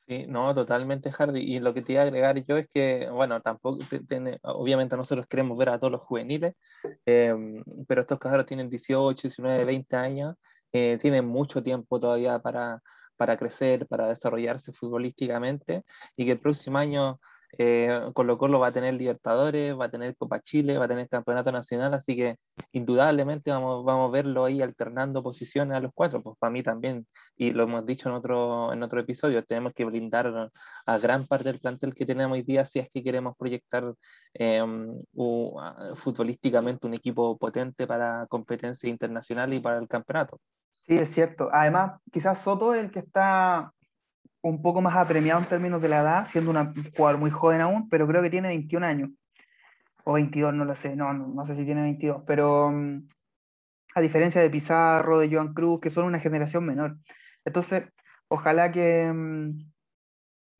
Sí, no, totalmente, Hardy. Y lo que te iba a agregar yo es que, bueno, tampoco, tiene, obviamente nosotros queremos ver a todos los juveniles, em, pero estos cajeros tienen 18, 19, 20 años, eh, tienen mucho tiempo todavía para, para crecer, para desarrollarse futbolísticamente, y que el próximo año eh, Colo Colo va a tener Libertadores, va a tener Copa Chile, va a tener Campeonato Nacional, así que indudablemente vamos, vamos a verlo ahí alternando posiciones a los cuatro. Pues para mí también, y lo hemos dicho en otro, en otro episodio, tenemos que blindar a gran parte del plantel que tenemos hoy día si es que queremos proyectar em, futbolísticamente un equipo potente para competencia internacional y para el campeonato. Sí, es cierto. Además, quizás Soto es el que está un poco más apremiado en términos de la edad, siendo un jugador muy joven aún, pero creo que tiene 21 años. O 22, no lo sé, no, no, sé si tiene 22, pero mm, a diferencia de Pizarro, de Joan Cruz, que son una generación menor. Entonces, ojalá que, mm,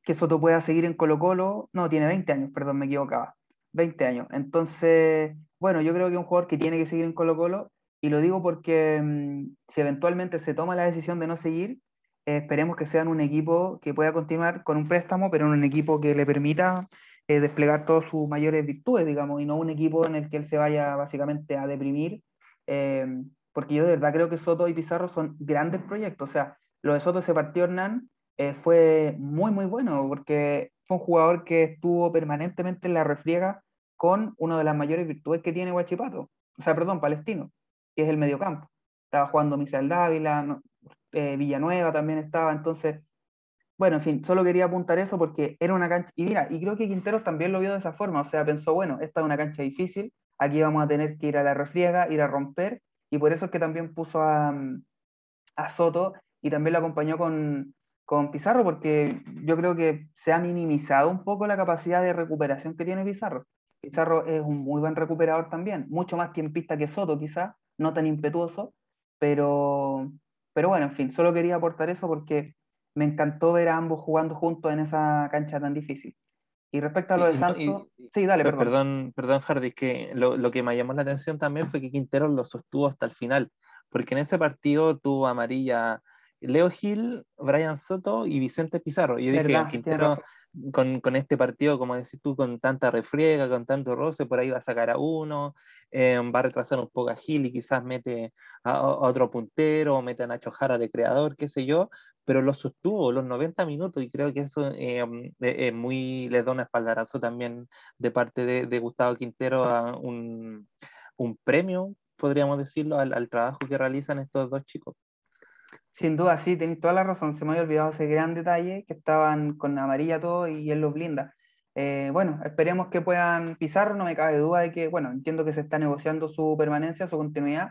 que Soto pueda seguir en Colo Colo. No, tiene 20 años, perdón, me equivocaba. 20 años. Entonces, bueno, yo creo que es un jugador que tiene que seguir en Colo Colo, y lo digo porque mm, si eventualmente se toma la decisión de no seguir, esperemos que sean un equipo que pueda continuar con un préstamo, pero un equipo que le permita eh, desplegar todas sus mayores virtudes, digamos, y no un equipo en el que él se vaya básicamente a deprimir, eh, porque yo de verdad creo que Soto y Pizarro son grandes proyectos, o sea, lo de Soto ese partido Hernán eh, fue muy, muy bueno, porque fue un jugador que estuvo permanentemente en la refriega con una de las mayores virtudes que tiene Huachipato, o sea, perdón, Palestino, que es el mediocampo. Estaba jugando Misael Dávila, no, eh, Villanueva también estaba, entonces, bueno, en fin, solo quería apuntar eso porque era una cancha, y mira, y creo que Quinteros también lo vio de esa forma, o sea, pensó, bueno, esta es una cancha difícil, aquí vamos a tener que ir a la refriega, ir a romper, y por eso es que también puso a, a Soto y también lo acompañó con, con Pizarro, porque yo creo que se ha minimizado un poco la capacidad de recuperación que tiene Pizarro. Pizarro es un muy buen recuperador también, mucho más tiempista que Soto quizá, no tan impetuoso, pero, pero bueno, en fin, solo quería aportar eso porque me encantó ver a ambos jugando juntos en esa cancha tan difícil. Y respecto a lo de Santos, sí, dale, perdón. Perdón, perdón Hardy, que lo, lo, que me llamó la atención también fue que Quintero lo sostuvo hasta el final, porque en ese partido tuvo amarilla Leo Gil, Brian Soto y Vicente Pizarro. Y yo dije, Quintero, con, con, este partido, como decís tú, con tanta refriega, con tanto roce, por ahí va a sacar a uno, eh, va a retrasar un poco a Gil y quizás mete a, otro puntero, o mete a Nacho Jara de creador, qué sé yo, pero lo sostuvo los 90 minutos y creo que eso eh, muy, le da un espaldarazo también de parte de, de Gustavo Quintero a un, un, premio, podríamos decirlo, al, al trabajo que realizan estos dos chicos. Sin duda, sí, tenéis toda la razón. Se me había olvidado ese gran detalle que estaban con amarilla todo y él los blinda. Eh, bueno, esperemos que puedan pisar, no me cabe duda de que, bueno, entiendo que se está negociando su permanencia, su continuidad,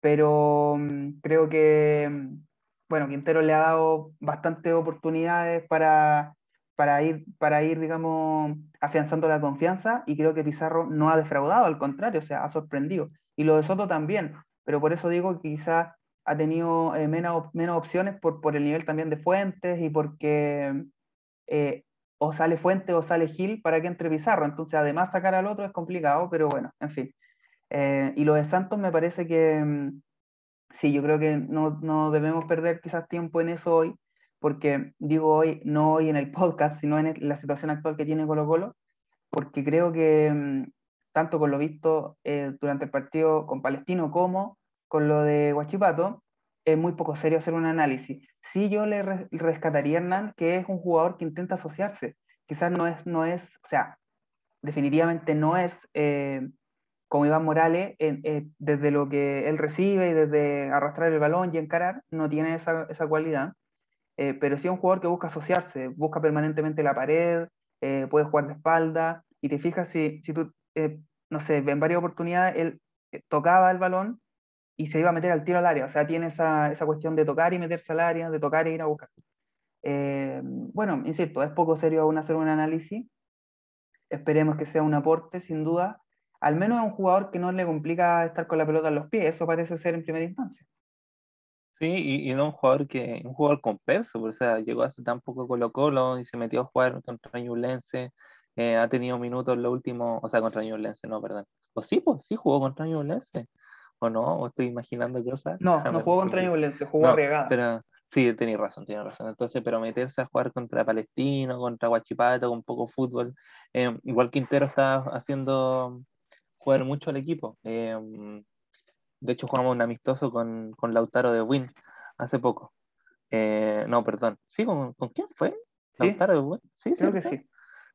pero mm, creo que, mm, bueno, Quintero le ha dado bastantes oportunidades para, para ir, para ir, digamos, afianzando la confianza y creo que Pizarro no ha defraudado, al contrario, o sea, ha sorprendido. Y lo de Soto también, pero por eso digo que quizás ha tenido eh, menos, menos opciones por, por el nivel también de Fuentes y porque eh, o sale Fuentes o sale Gil para que entre Pizarro. Entonces, además, sacar al otro es complicado, pero bueno, en fin. Eh, y lo de Santos me parece que mm, sí, yo creo que no, no debemos perder quizás tiempo en eso hoy, porque digo hoy, no hoy en el podcast, sino en la situación actual que tiene Colo Colo, porque creo que mm, tanto con lo visto durante el partido con Palestino como con lo de Guachipato, es muy poco serio hacer un análisis. Sí yo le rescataría a Hernán, que es un jugador que intenta asociarse. Quizás no es, no es o sea, definitivamente no es eh, como Iván Morales, eh, desde lo que él recibe y desde arrastrar el balón y encarar, no tiene esa, esa cualidad. Eh, pero sí es un jugador que busca asociarse, busca permanentemente la pared, puede jugar de espalda, y te fijas si, si tú, no sé, en varias oportunidades él tocaba el balón y se iba a meter al tiro al área. O sea, tiene esa, esa cuestión de tocar y meterse al área, de tocar e ir a buscar. Eh, bueno, insisto, es poco serio aún hacer un análisis. Esperemos que sea un aporte, sin duda. Al menos es un jugador que no le complica estar con la pelota en los pies. Eso parece ser en primera instancia. Sí, y, no un jugador que un jugador con peso, o sea, llegó hace tan poco Colo Colo y se metió a jugar contra Ñublense, eh, ha tenido minutos lo último, o sea, contra Ñublense, no, perdón. O sí, pues sí jugó contra Ñublense. ¿O no? ¿O estoy imaginando cosas? No, no jugó contra se jugó no, Pero sí, tenéis razón, tenéis razón. Entonces, pero meterse a jugar contra Palestino, contra Guachipato, con poco fútbol. Eh, igual Quintero está haciendo jugar mucho al equipo. Eh, de hecho, jugamos un amistoso con, con Lautaro de Win hace poco. Eh, no, perdón. ¿Sí? ¿Con, ¿con quién fue? ¿Lautaro de Win? Sí, Creo que sí.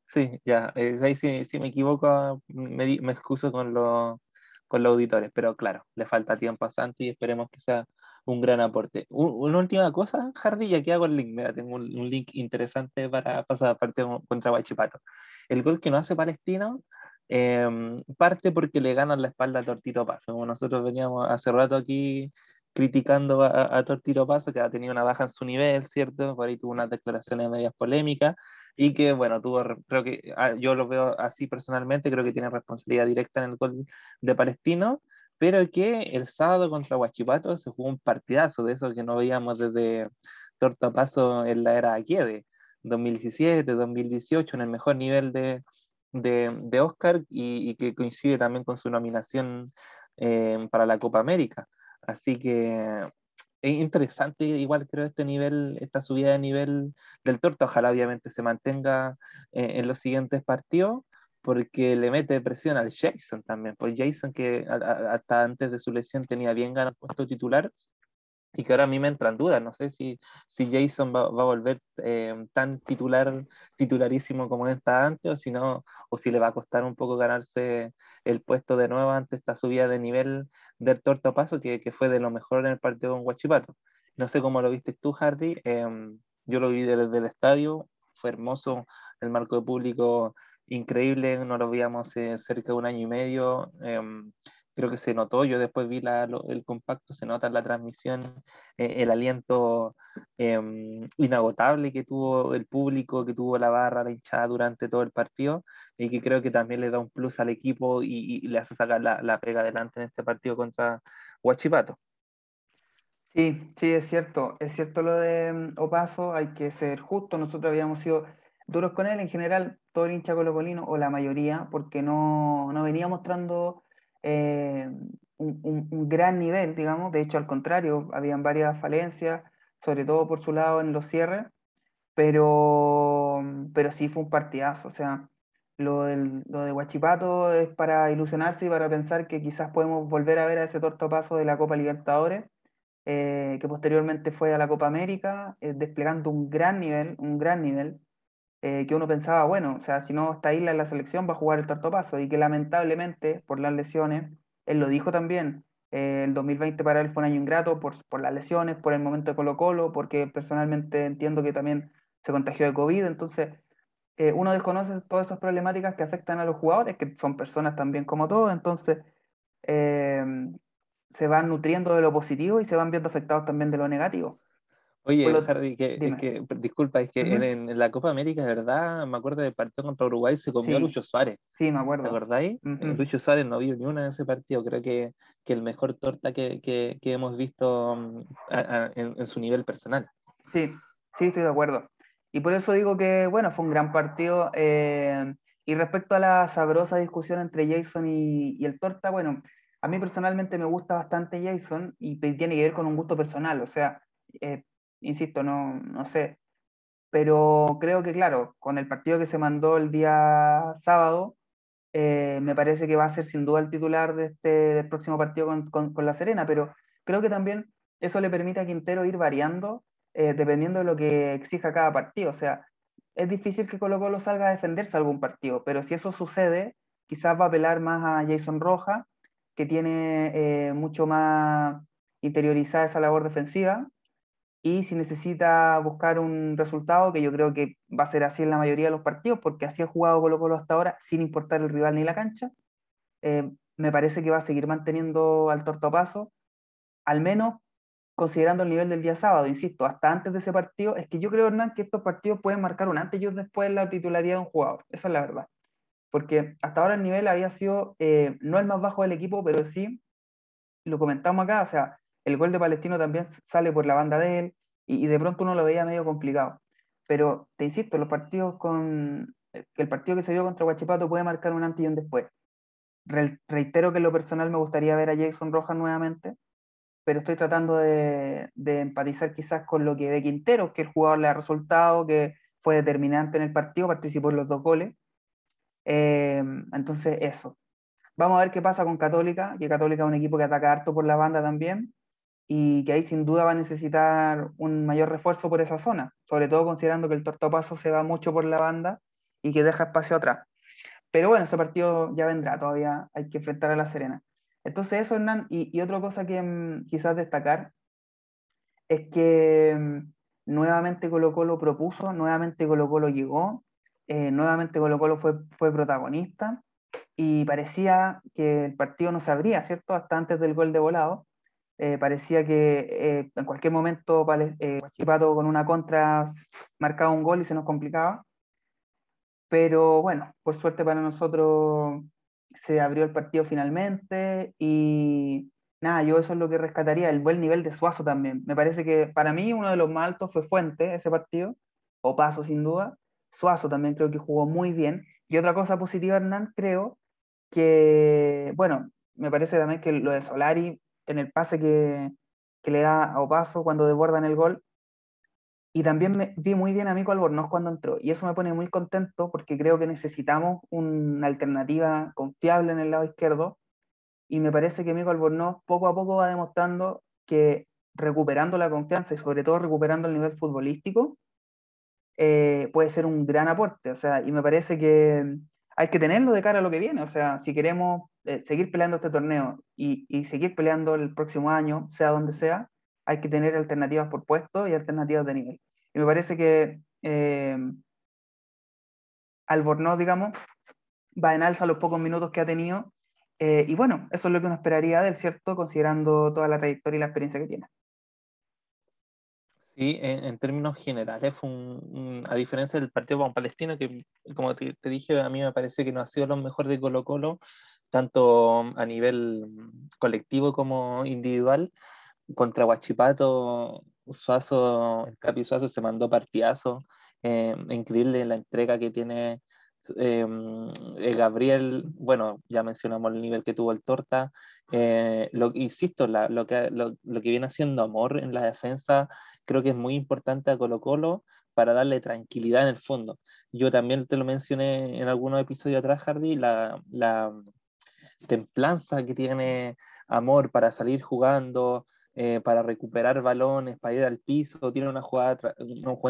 Sí, ya. ahí si, si, me equivoco, me, me excuso con los con los auditores, pero claro, le falta tiempo a Santi y esperemos que sea un gran aporte. una última cosa, Hardy, ya que hago el link, mira, tengo un, link interesante para pasar parte contra Guachipato. El gol que no hace Palestino em, parte porque le ganan la espalda a Tortito Paso. Como nosotros veníamos hace rato aquí criticando a, Tortito Paso, que ha tenido una baja en su nivel, ¿cierto? Por ahí tuvo unas declaraciones medias polémicas y que, bueno, tuvo, creo que ah, yo lo veo así personalmente, creo que tiene responsabilidad directa en el gol de Palestino, pero que el sábado contra Huachipato se jugó un partidazo de eso que no veíamos desde Tortapaso en la era Aquiede, 2017, 2018, en el mejor nivel de, de, de Oscar y, y, que coincide también con su nominación eh, para la Copa América. Así que es interesante igual creo este nivel, esta subida de nivel del Torto, ojalá obviamente se mantenga eh, en los siguientes partidos, porque le mete presión al Jason también, pues Jason que hasta antes de su lesión tenía bien ganado puesto titular, y que ahora a mí me entran dudas. No sé si, si Jason va, va a volver eh, tan titular, titularísimo como está antes, o si no, o si le va a costar un poco ganarse el puesto de nuevo ante esta subida de nivel del torto paso, que, que fue de lo mejor en el partido con Guachipato. No sé cómo lo viste tú, Hardy. Em, yo lo vi desde el estadio, fue hermoso, el marco de público increíble, no lo veíamos eh, cerca de un año y medio. Creo que se notó, yo después vi el compacto, se nota la transmisión eh, el aliento em, inagotable que tuvo el público, que tuvo la barra, la hinchada durante todo el partido, y que creo que también le da un plus al equipo y, le hace sacar la, pega adelante en este partido contra Huachipato. Sí, sí, es cierto, es cierto lo de em, Opaso, hay que ser justo, nosotros habíamos sido duros con él, en general todo el hincha colocolino, o la mayoría, porque no, no venía mostrando eh, un, gran nivel, digamos. De hecho, al contrario, habían varias falencias, sobre todo por su lado en los cierres, pero, pero sí fue un partidazo. O sea, lo, del, lo de Huachipato es para ilusionarse y para pensar que quizás podemos volver a ver a ese tortopaso de la Copa Libertadores, eh, que posteriormente fue a la Copa América, eh, desplegando un gran nivel, un gran nivel. Eh, que uno pensaba, bueno, o sea, si no está Isla en la selección va a jugar el tortopaso y que lamentablemente por las lesiones, él lo dijo también, eh, el 2020 para él fue un año ingrato por, por las lesiones, por el momento de Colo Colo, porque personalmente entiendo que también se contagió de COVID, entonces eh, uno desconoce todas esas problemáticas que afectan a los jugadores, que son personas también como todos, entonces se van nutriendo de lo positivo y se van viendo afectados también de lo negativo. Oye, Hardy, que, es que, disculpa, es que en, la Copa América, de verdad, me acuerdo del partido contra Uruguay, se comió a Lucho Suárez. Sí, me acuerdo. ¿Te acordáis? Eh, Lucho Suárez no vio ni una en ese partido. Creo que, que el mejor torta que, que, que hemos visto mm, en, su nivel personal. Sí, sí, estoy de acuerdo. Y por eso digo que, bueno, fue un gran partido. Eh, y respecto a la sabrosa discusión entre Jason y, y el torta, bueno, a mí personalmente me gusta bastante Jason y tiene que ver con un gusto personal. O sea, eh, insisto, no, no sé. Pero creo que, claro, con el partido que se mandó el día sábado, eh, me parece que va a ser sin duda el titular de este, del próximo partido con, con, La Serena, pero creo que también eso le permite a Quintero ir variando eh, dependiendo de lo que exija cada partido. O sea, es difícil que Colo Colo salga a defenderse algún partido, pero si eso sucede, quizás va a apelar más a Jason Roja, que tiene eh, mucho más interiorizada esa labor defensiva, y si necesita buscar un resultado, que yo creo que va a ser así en la mayoría de los partidos, porque así ha jugado Colo Colo hasta ahora, sin importar el rival ni la cancha, eh, me parece que va a seguir manteniendo al tortopaso, al menos considerando el nivel del día sábado, insisto, hasta antes de ese partido, es que yo creo, Hernán, que estos partidos pueden marcar un antes y un después la titularidad de un jugador, esa es la verdad, porque hasta ahora el nivel había sido eh, no el más bajo del equipo, pero sí, lo comentamos acá, o sea, el gol de Palestino también sale por la banda de él y, de pronto uno lo veía medio complicado. Pero te insisto, los partidos con el partido que se dio contra Guachipato puede marcar un antes y un después. reitero que en lo personal me gustaría ver a Jason Rojas nuevamente, pero estoy tratando de, empatizar quizás con lo que ve Quintero, que el jugador le ha resultado, que fue determinante en el partido, participó en los dos goles. Eh, entonces, eso. Vamos a ver qué pasa con Católica, que Católica es un equipo que ataca harto por la banda también, y que ahí sin duda va a necesitar un mayor refuerzo por esa zona, sobre todo considerando que el tortopaso se va mucho por la banda y que deja espacio atrás. Pero bueno, ese partido ya vendrá, todavía hay que enfrentar a La Serena. Entonces eso, Hernán, y, otra cosa que mm, quizás destacar es que mm, nuevamente Colo Colo propuso, nuevamente Colo Colo llegó, eh, nuevamente Colo Colo fue, fue protagonista y parecía que el partido no se abría, ¿cierto? Hasta antes del gol de volado eh, parecía que eh, en cualquier momento eh, con una contra marcaba un gol y se nos complicaba. Pero bueno, por suerte para nosotros se abrió el partido finalmente y nada, yo eso es lo que rescataría, el buen nivel de Suazo también. Me parece que para mí uno de los más altos fue Fuente ese partido, o Paso sin duda. Suazo también creo que jugó muy bien. Y otra cosa positiva, Hernán, creo que, bueno, me parece también que lo de Solari en el pase que, que le da a Opaso cuando desbordan el gol. Y también me, vi muy bien a Mico Albornoz cuando entró. Y eso me pone muy contento porque creo que necesitamos una alternativa confiable en el lado izquierdo. Y me parece que Mico Albornoz poco a poco va demostrando que recuperando la confianza y sobre todo recuperando el nivel futbolístico, eh, puede ser un gran aporte. O sea, y me parece que hay que tenerlo de cara a lo que viene. O sea, si queremos eh, seguir peleando este torneo y, y, seguir peleando el próximo año, sea donde sea, hay que tener alternativas por puesto y alternativas de nivel. Y me parece que eh, Albornoz, digamos, va en alza los pocos minutos que ha tenido. Eh, y bueno, eso es lo que uno esperaría del ¿cierto? Considerando toda la trayectoria y la experiencia que tiene. Sí, en, términos generales, a diferencia del partido con Palestino, que como te, dije, a mí me parece que no ha sido lo mejor de Colo Colo, tanto a nivel colectivo como individual. Contra Huachipato, Suazo, el Capi Suazo se mandó partidazo. Eh, increíble la entrega que tiene em, eh, Gabriel. Bueno, ya mencionamos el nivel que tuvo el Torta. Eh, lo, insisto, lo, que, lo, lo, que viene haciendo Amor en la defensa creo que es muy importante a Colo Colo para darle tranquilidad en el fondo. Yo también te lo mencioné en algunos episodios atrás, Hardy, la, la templanza que tiene Amor para salir jugando, eh, para recuperar balones, para ir al piso. Tiene una jugada,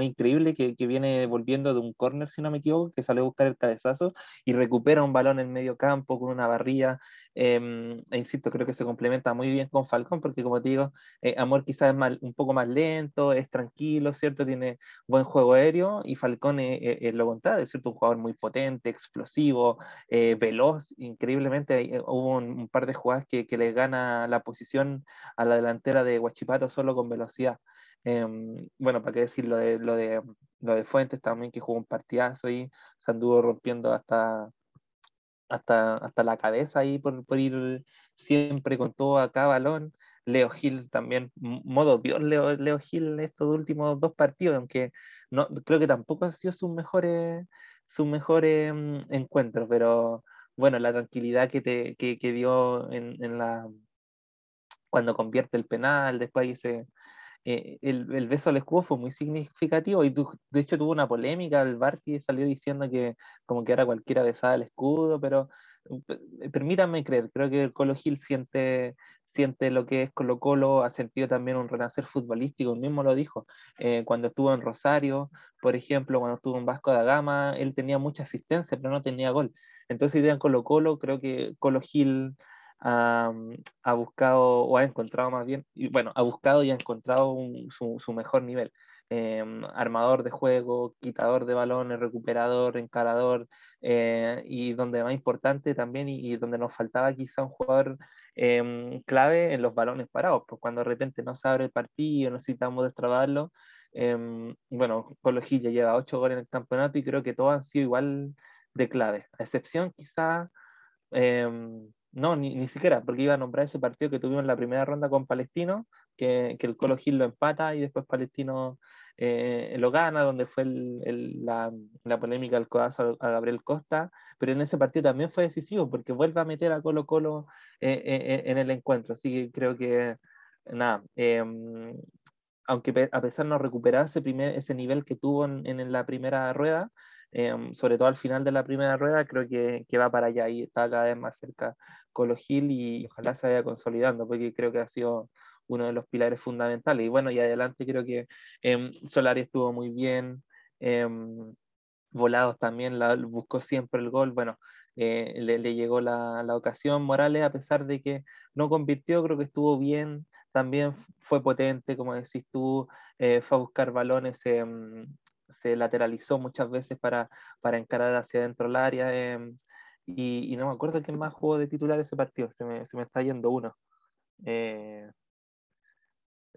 increíble que, que, viene volviendo de un córner, si no me equivoco, que sale a buscar el cabezazo y recupera un balón en medio campo con una barrilla. Em, e insisto, creo que se complementa muy bien con Falcón, porque como te digo, eh, Amor quizás es un poco más lento, es tranquilo, ¿cierto? Tiene buen juego aéreo y Falcón es, lo contrario, es cierto, un jugador muy potente, explosivo, eh, veloz, increíblemente hubo un, par de jugadas que, que le gana la posición a la delantera de Huachipato solo con velocidad. Em, bueno, para qué decir lo de, lo, de, lo de Fuentes también, que jugó un partidazo y se anduvo rompiendo hasta, hasta, hasta la cabeza ahí por, por ir siempre con todo acá balón. Leo Gil también, modo Dios Leo, Leo Gil estos últimos dos partidos, aunque no, creo que tampoco han sido sus mejores, sus mejores mm, encuentros, pero bueno, la tranquilidad que, te, que, que dio en, en, la cuando convierte el penal, después dice eh, el, el, beso al escudo fue muy significativo y de hecho tuvo una polémica, el Barty salió diciendo que como que era cualquiera besada el escudo, pero eh, permítanme creer, creo que el Colo Gil siente, siente lo que es Colo Colo, ha sentido también un renacer futbolístico, él mismo lo dijo, eh, cuando estuvo en Rosario, por ejemplo, cuando estuvo en Vasco da Gama, él tenía mucha asistencia, pero no tenía gol. Entonces, idea en Colo Colo, creo que Colo Gil ha, ha, buscado o ha encontrado más bien, y bueno, ha buscado y ha encontrado un, su, su, mejor nivel. Eh, armador de juego, quitador de balones, recuperador, encarador, eh, y donde más importante también, y, y, donde nos faltaba quizá un jugador eh, clave en los balones parados, pues cuando de repente no se abre el partido, necesitamos destrabarlo. bueno, Colo Gil ya lleva ocho goles en el campeonato y creo que todos han sido igual de clave, a excepción quizá no, ni, ni, siquiera, porque iba a nombrar ese partido que tuvimos en la primera ronda con Palestino, que, que el Colo Gil lo empata y después Palestino eh, lo gana, donde fue la, la, polémica del codazo a Gabriel Costa, pero en ese partido también fue decisivo, porque vuelve a meter a Colo Colo eh, eh, en el encuentro, así que creo que, nada, em, aunque a pesar de no recuperar ese, primer, ese nivel que tuvo en, en la primera rueda, eh, sobre todo al final de la primera rueda, creo que, que, va para allá y está cada vez más cerca Colo Gil y ojalá se vaya consolidando, porque creo que ha sido uno de los pilares fundamentales. Y bueno, y adelante creo que eh, Solari estuvo muy bien, eh, Volados también buscó siempre el gol, bueno, eh, le, le, llegó la, ocasión. Morales, a pesar de que no convirtió, creo que estuvo bien, también fue potente, como decís tú, eh, fue a buscar balones em, se lateralizó muchas veces para, para encarar hacia adentro el área. Eh, y, no me acuerdo quién más jugó de titular ese partido, se me, se me está yendo uno. Eh,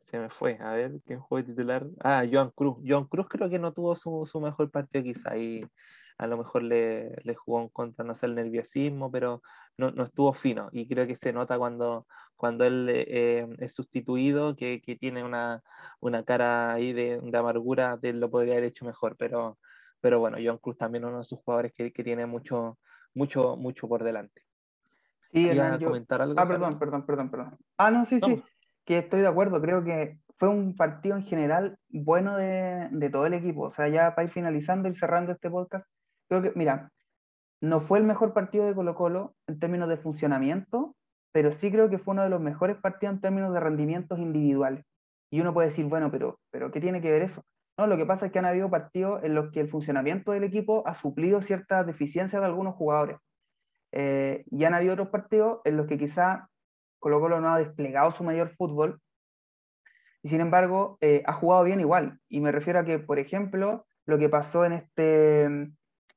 se me fue, a ver, ¿quién jugó de titular? Ah, Joan Cruz. Joan Cruz creo que no tuvo su, su mejor partido quizá y a lo mejor le, le, jugó en contra, no sé, el nerviosismo, pero no, no estuvo fino y creo que se nota cuando, cuando él eh, es sustituido, que, que tiene una, una, cara ahí de, de, amargura, de lo podría haber hecho mejor, pero, pero bueno, John Cruz también uno de sus jugadores que, que tiene mucho, mucho, mucho por delante. Sí, Hernán, yo... comentar algo? Ah, perdón, perdón, perdón, perdón. Ah, no, sí, no. sí, que estoy de acuerdo, creo que fue un partido en general bueno de, de todo el equipo, o sea, ya para ir finalizando y cerrando este podcast, creo que, mira, no fue el mejor partido de Colo Colo en términos de funcionamiento, pero sí creo que fue uno de los mejores partidos en términos de rendimientos individuales. Y uno puede decir, bueno, pero, pero ¿qué tiene que ver eso? No, lo que pasa es que han habido partidos en los que el funcionamiento del equipo ha suplido ciertas deficiencias de algunos jugadores. Eh, y han habido otros partidos en los que quizá Colo Colo no ha desplegado su mayor fútbol y sin embargo eh, ha jugado bien igual. Y me refiero a que, por ejemplo, lo que pasó en este,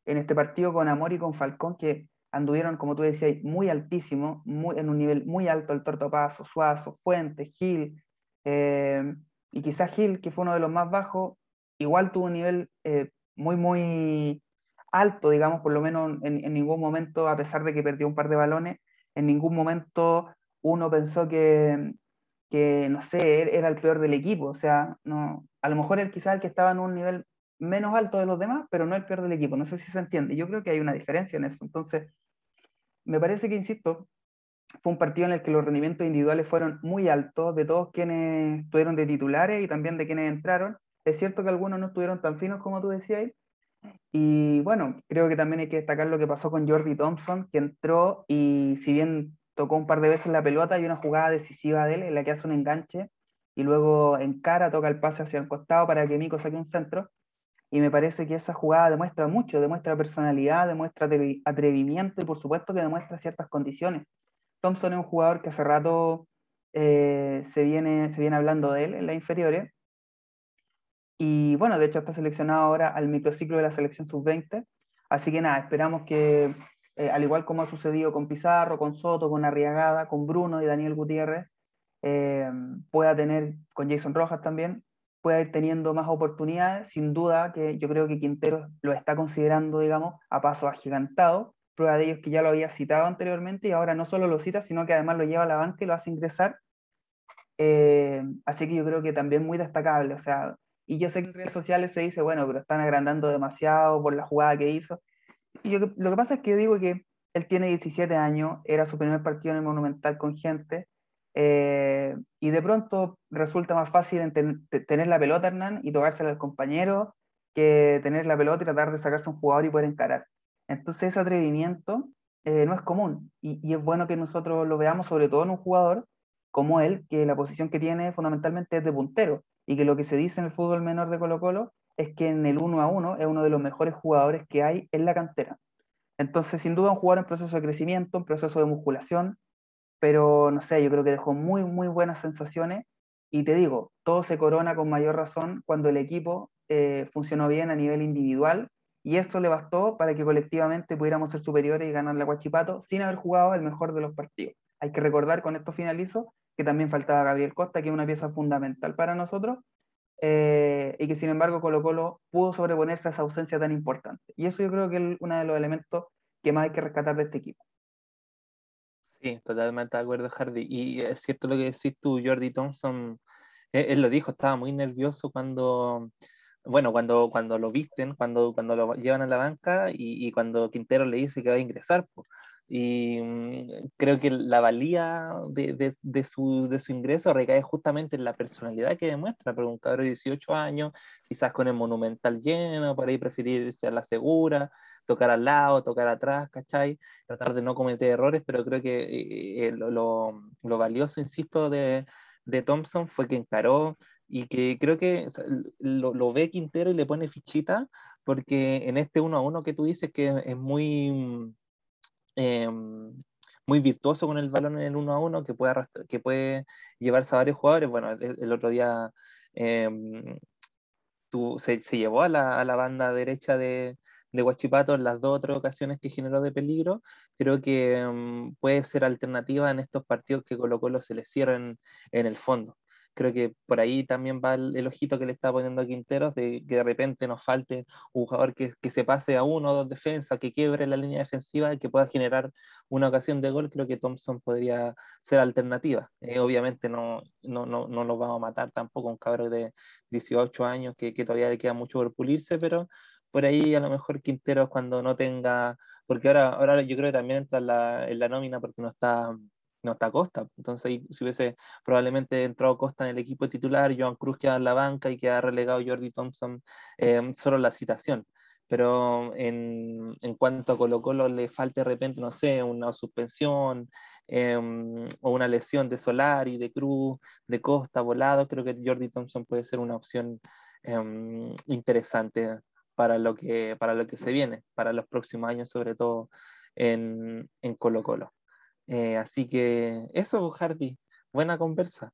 en este partido con Amor y con Falcón, que anduvieron, como tú decías, muy altísimo, muy, en un nivel muy alto, el Tortopaso, Suazo, Fuentes, Gil, eh, y quizás Gil, que fue uno de los más bajos, igual tuvo un nivel eh, muy, muy alto, digamos, por lo menos en, en, ningún momento, a pesar de que perdió un par de balones, en ningún momento uno pensó que, que no sé, era el peor del equipo, o sea, no, a lo mejor él quizás el que estaba en un nivel menos alto de los demás, pero no el peor del equipo. No sé si se entiende. Yo creo que hay una diferencia en eso. Entonces, me parece que, insisto, fue un partido en el que los rendimientos individuales fueron muy altos de todos quienes estuvieron de titulares y también de quienes entraron. Es cierto que algunos no estuvieron tan finos como tú decías. Y bueno, creo que también hay que destacar lo que pasó con Jordi Thompson, que entró y si bien tocó un par de veces la pelota, hay una jugada decisiva de él en la que hace un enganche y luego encara, toca el pase hacia el costado para que Mico saque un centro y me parece que esa jugada demuestra mucho, demuestra personalidad, demuestra atrevimiento y por supuesto que demuestra ciertas condiciones. Thompson es un jugador que hace rato eh, se, viene, se viene hablando de él en las inferiores. Y bueno, de hecho está seleccionado ahora al microciclo de la selección sub-20. Así que nada, esperamos que, eh, al igual como ha sucedido con Pizarro, con Soto, con Arriagada, con Bruno y Daniel Gutiérrez, eh, pueda tener, con Jason Rojas también, pueda ir teniendo más oportunidades. Sin duda que yo creo que Quintero lo está considerando, digamos, a paso agigantado. Prueba de ello es que ya lo había citado anteriormente y ahora no solo lo cita, sino que además lo lleva a la banca y lo hace ingresar. Eh, así que yo creo que también muy destacable. O sea, y yo sé que en redes sociales se dice, bueno, pero están agrandando demasiado por la jugada que hizo. Y lo que pasa es que yo digo que él tiene 17 años, era su primer partido en el Monumental con gente, eh, y de pronto resulta más fácil tener la pelota, Hernán, y tomársela al compañero, que tener la pelota y tratar de sacarse un jugador y poder encarar. Entonces ese atrevimiento eh, no es común, y, y, es bueno que nosotros lo veamos sobre todo en un jugador como él, que la posición que tiene fundamentalmente es de puntero, y que lo que se dice en el fútbol menor de Colo Colo es que en el uno a uno es uno de los mejores jugadores que hay en la cantera. Entonces, sin duda, un jugador en proceso de crecimiento, en proceso de musculación, pero no sé, yo creo que dejó muy, muy buenas sensaciones. Y te digo, todo se corona con mayor razón cuando el equipo eh, funcionó bien a nivel individual y esto le bastó para que colectivamente pudiéramos ser superiores y ganar la Guachipato sin haber jugado el mejor de los partidos. Hay que recordar, con esto finalizo, que también faltaba Gabriel Costa, que es una pieza fundamental para nosotros, eh, y que sin embargo Colo Colo pudo sobreponerse a esa ausencia tan importante. Y eso yo creo que es uno de los elementos que más hay que rescatar de este equipo. Sí, totalmente de acuerdo, Hardy. Y es cierto lo que decís tú, Jordi Thompson, él, él, lo dijo, estaba muy nervioso cuando, bueno, cuando, cuando lo visten, cuando, cuando lo llevan a la banca y, y cuando Quintero le dice que va a ingresar. Pues. Y mm, creo que la valía de, de, de, su, de, su, ingreso recae justamente en la personalidad que demuestra, pero un cabrón de 18 años, quizás con el monumental lleno, por ahí preferirse a la segura, tocar al lado, tocar atrás, ¿cachai? Tratar de no cometer errores, pero creo que eh, eh lo, lo, lo, valioso, insisto, de, de Thompson fue que encaró y que creo que lo, lo, ve Quintero y le pone fichita, porque en este uno a uno que tú dices que es muy eh, muy virtuoso con el balón en el uno a uno, que puede, que puede llevarse a varios jugadores. Bueno, el, el otro día eh, tu, se, se, llevó a la, a la, banda derecha de, de Huachipato en las dos otras ocasiones que generó de peligro. Creo que um, puede ser alternativa en estos partidos que Colo Colo se le cierren en el fondo creo que por ahí también va el, el, ojito que le está poniendo a Quinteros, de que de repente nos falte un jugador que, que, se pase a uno o dos defensas, que quiebre la línea defensiva y que pueda generar una ocasión de gol, creo que Thompson podría ser alternativa. Eh, obviamente no, no, no, no lo vamos a matar tampoco, un cabrón de 18 años que, que todavía le queda mucho por pulirse, pero por ahí a lo mejor Quinteros cuando no tenga, porque ahora, ahora yo creo que también entra en la, en la nómina porque no está no está Costa. Entonces, si hubiese probablemente entrado Costa en el equipo titular, Joan Cruz queda en la banca y queda relegado Jordi Thompson eh, solo la citación. Pero en, en, cuanto a Colo Colo le falta de repente, no sé, una suspensión eh, o una lesión de Solar y de Cruz, de Costa, volado, creo que Jordi Thompson puede ser una opción eh, interesante para lo, que, para lo que se viene, para los próximos años, sobre todo en, en Colo Colo. Eh, así que eso, Hardy, buena conversa.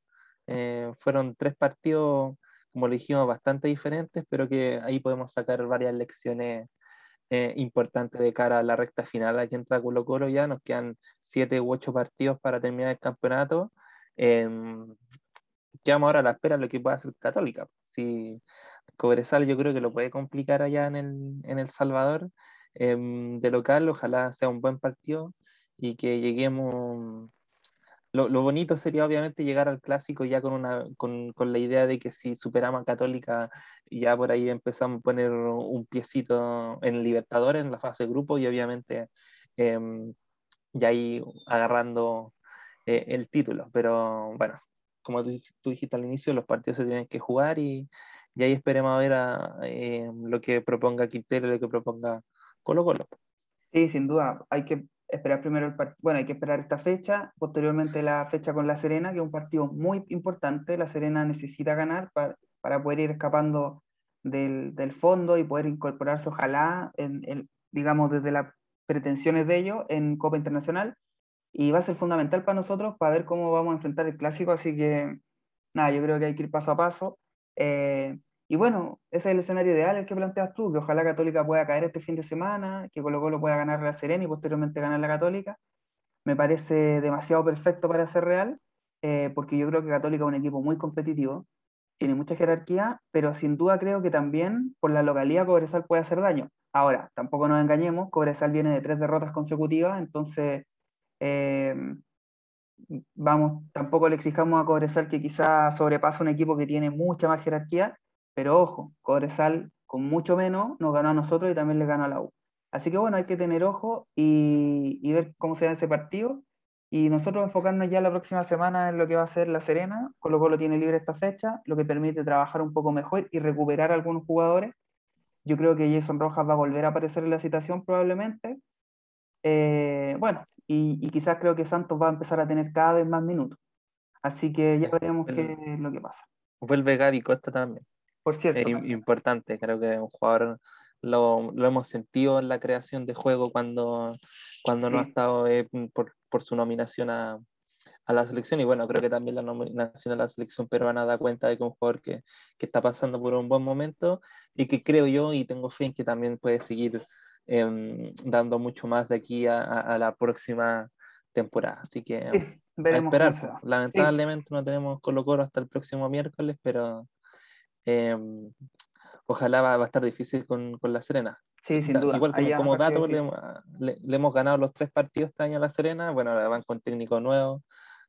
Eh, fueron tres partidos, como lo dijimos, bastante diferentes, pero que ahí podemos sacar varias lecciones eh, importantes de cara a la recta final. Aquí entra Colo Colo ya, nos quedan siete u ocho partidos para terminar el campeonato. Em, quedamos ahora a la espera de lo que pueda hacer Católica. Si Cobresal yo creo que lo puede complicar allá en El, en el Salvador em, de local, ojalá sea un buen partido y que lleguemos... Lo, lo, bonito sería obviamente llegar al clásico ya con, una, con, con, la idea de que si superamos a Católica, ya por ahí empezamos a poner un piecito en Libertadores, en la fase de grupo, y obviamente eh, ya ahí agarrando eh, el título. Pero bueno, como tú, tú, dijiste al inicio, los partidos se tienen que jugar y, y ahí esperemos a ver eh, lo que proponga Quintero, lo que proponga Colo Colo. Sí, sin duda, hay que esperar primero el bueno, hay que esperar esta fecha, posteriormente la fecha con La Serena, que es un partido muy importante, La Serena necesita ganar para, para poder ir escapando del, del, fondo y poder incorporarse, ojalá, en, en, digamos, desde las pretensiones de ellos en Copa Internacional, y va a ser fundamental para nosotros para ver cómo vamos a enfrentar el clásico, así que, nada, yo creo que hay que ir paso a paso. Eh, y bueno, ese es el escenario ideal el que planteas tú, que ojalá Católica pueda caer este fin de semana, que Colo Colo pueda ganar la Serena y posteriormente ganar la Católica. Me parece demasiado perfecto para ser real, eh, porque yo creo que Católica es un equipo muy competitivo. tiene mucha jerarquía, pero sin duda creo que también por la localidad Cobresal puede hacer daño. Ahora, tampoco nos engañemos, Cobresal viene de tres derrotas consecutivas, entonces eh, vamos, tampoco le exijamos a Cobresal que quizá sobrepasa un equipo que tiene mucha más jerarquía, pero ojo, Cobresal con mucho menos nos ganó a nosotros y también le ganó a la U. Así que bueno, hay que tener ojo y, y ver cómo se da ese partido. Y nosotros enfocarnos ya la próxima semana en lo que va a ser La Serena. Colo Colo tiene libre esta fecha, lo que permite trabajar un poco mejor y recuperar a algunos jugadores. Yo creo que Jason Rojas va a volver a aparecer en la citación probablemente. Eh, bueno, y, y, quizás creo que Santos va a empezar a tener cada vez más minutos. Así que ya veremos qué es lo que pasa. Vuelve Gaby Costa también. Por cierto. Es importante, creo que un jugador lo, lo, hemos sentido en la creación de juego cuando, cuando sí. no ha estado eh, por, por, su nominación a, a, la selección. Y bueno, creo que también la nominación a la selección peruana da cuenta de que un jugador que, que, está pasando por un buen momento y que creo yo y tengo fe en que también puede seguir eh, dando mucho más de aquí a, a, la próxima temporada. Así que sí, veremos a esperar. Lamentablemente no tenemos Colo Colo hasta el próximo miércoles, pero eh, ojalá va, va, a estar difícil con, con La Serena. Sí, sin duda. Igual como, como dato, le, le, le, hemos ganado los tres partidos este año a La Serena. Bueno, ahora van con técnico nuevo,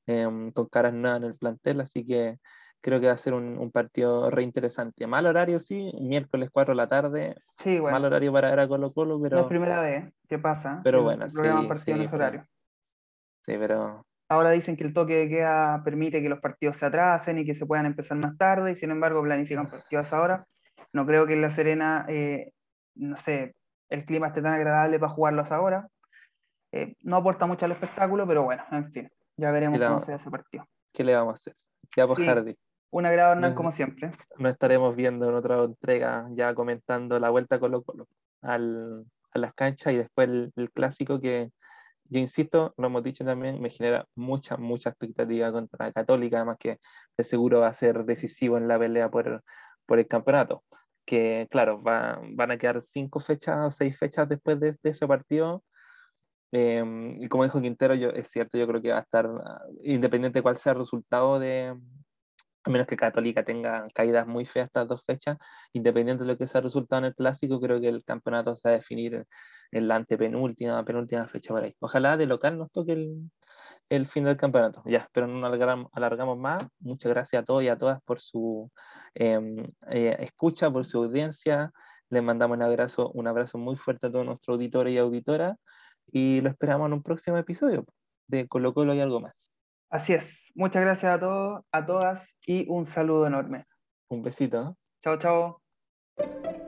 eh, con caras nuevas en el plantel, así que creo que va a ser un, un, partido re interesante. Mal horario, sí, miércoles 4 de la tarde. Sí, bueno. Mal horario para ver a Colo Colo, pero... No es primera vez, ¿qué pasa? Pero bueno, sí. partido sí, en ese horario. Sí, pero... Ahora dicen que el toque de queda permite que los partidos se atrasen y que se puedan empezar más tarde, y sin embargo planifican partidos ahora. No creo que en La Serena, eh, no sé, el clima esté tan agradable para jugarlos ahora. Eh, no aporta mucho al espectáculo, pero bueno, en fin, ya veremos cómo se ese partido. ¿Qué le vamos a hacer? Ya por sí, Hardy. Un agrado, Hernán, como siempre. Nos estaremos viendo en otra entrega, ya comentando la vuelta Colo al, a las canchas y después el, el, clásico que, yo insisto, lo hemos dicho también, me genera mucha, mucha expectativa contra Católica, además que de seguro va a ser decisivo en la pelea por, por el campeonato. Que claro, va, van a quedar cinco fechas o seis fechas después de, de ese partido. Eh, y como dijo Quintero, yo, es cierto, yo creo que va a estar, independiente de cuál sea el resultado de, a menos que Católica tenga caídas muy feas estas dos fechas, independiente de lo que sea el resultado en el clásico, creo que el campeonato se va a definir en la antepenúltima, penúltima fecha por ahí. Ojalá de local nos toque el, el fin del campeonato. Ya, pero no alargamos, alargamos, más. Muchas gracias a todos y a todas por su eh, eh, escucha, por su audiencia. Les mandamos un abrazo, un abrazo muy fuerte a todos nuestros auditores y auditoras y lo esperamos en un próximo episodio de Colo Colo y algo más. Así es. Muchas gracias a todos, a todas y un saludo enorme. Un besito. ¿no? Chao, chao.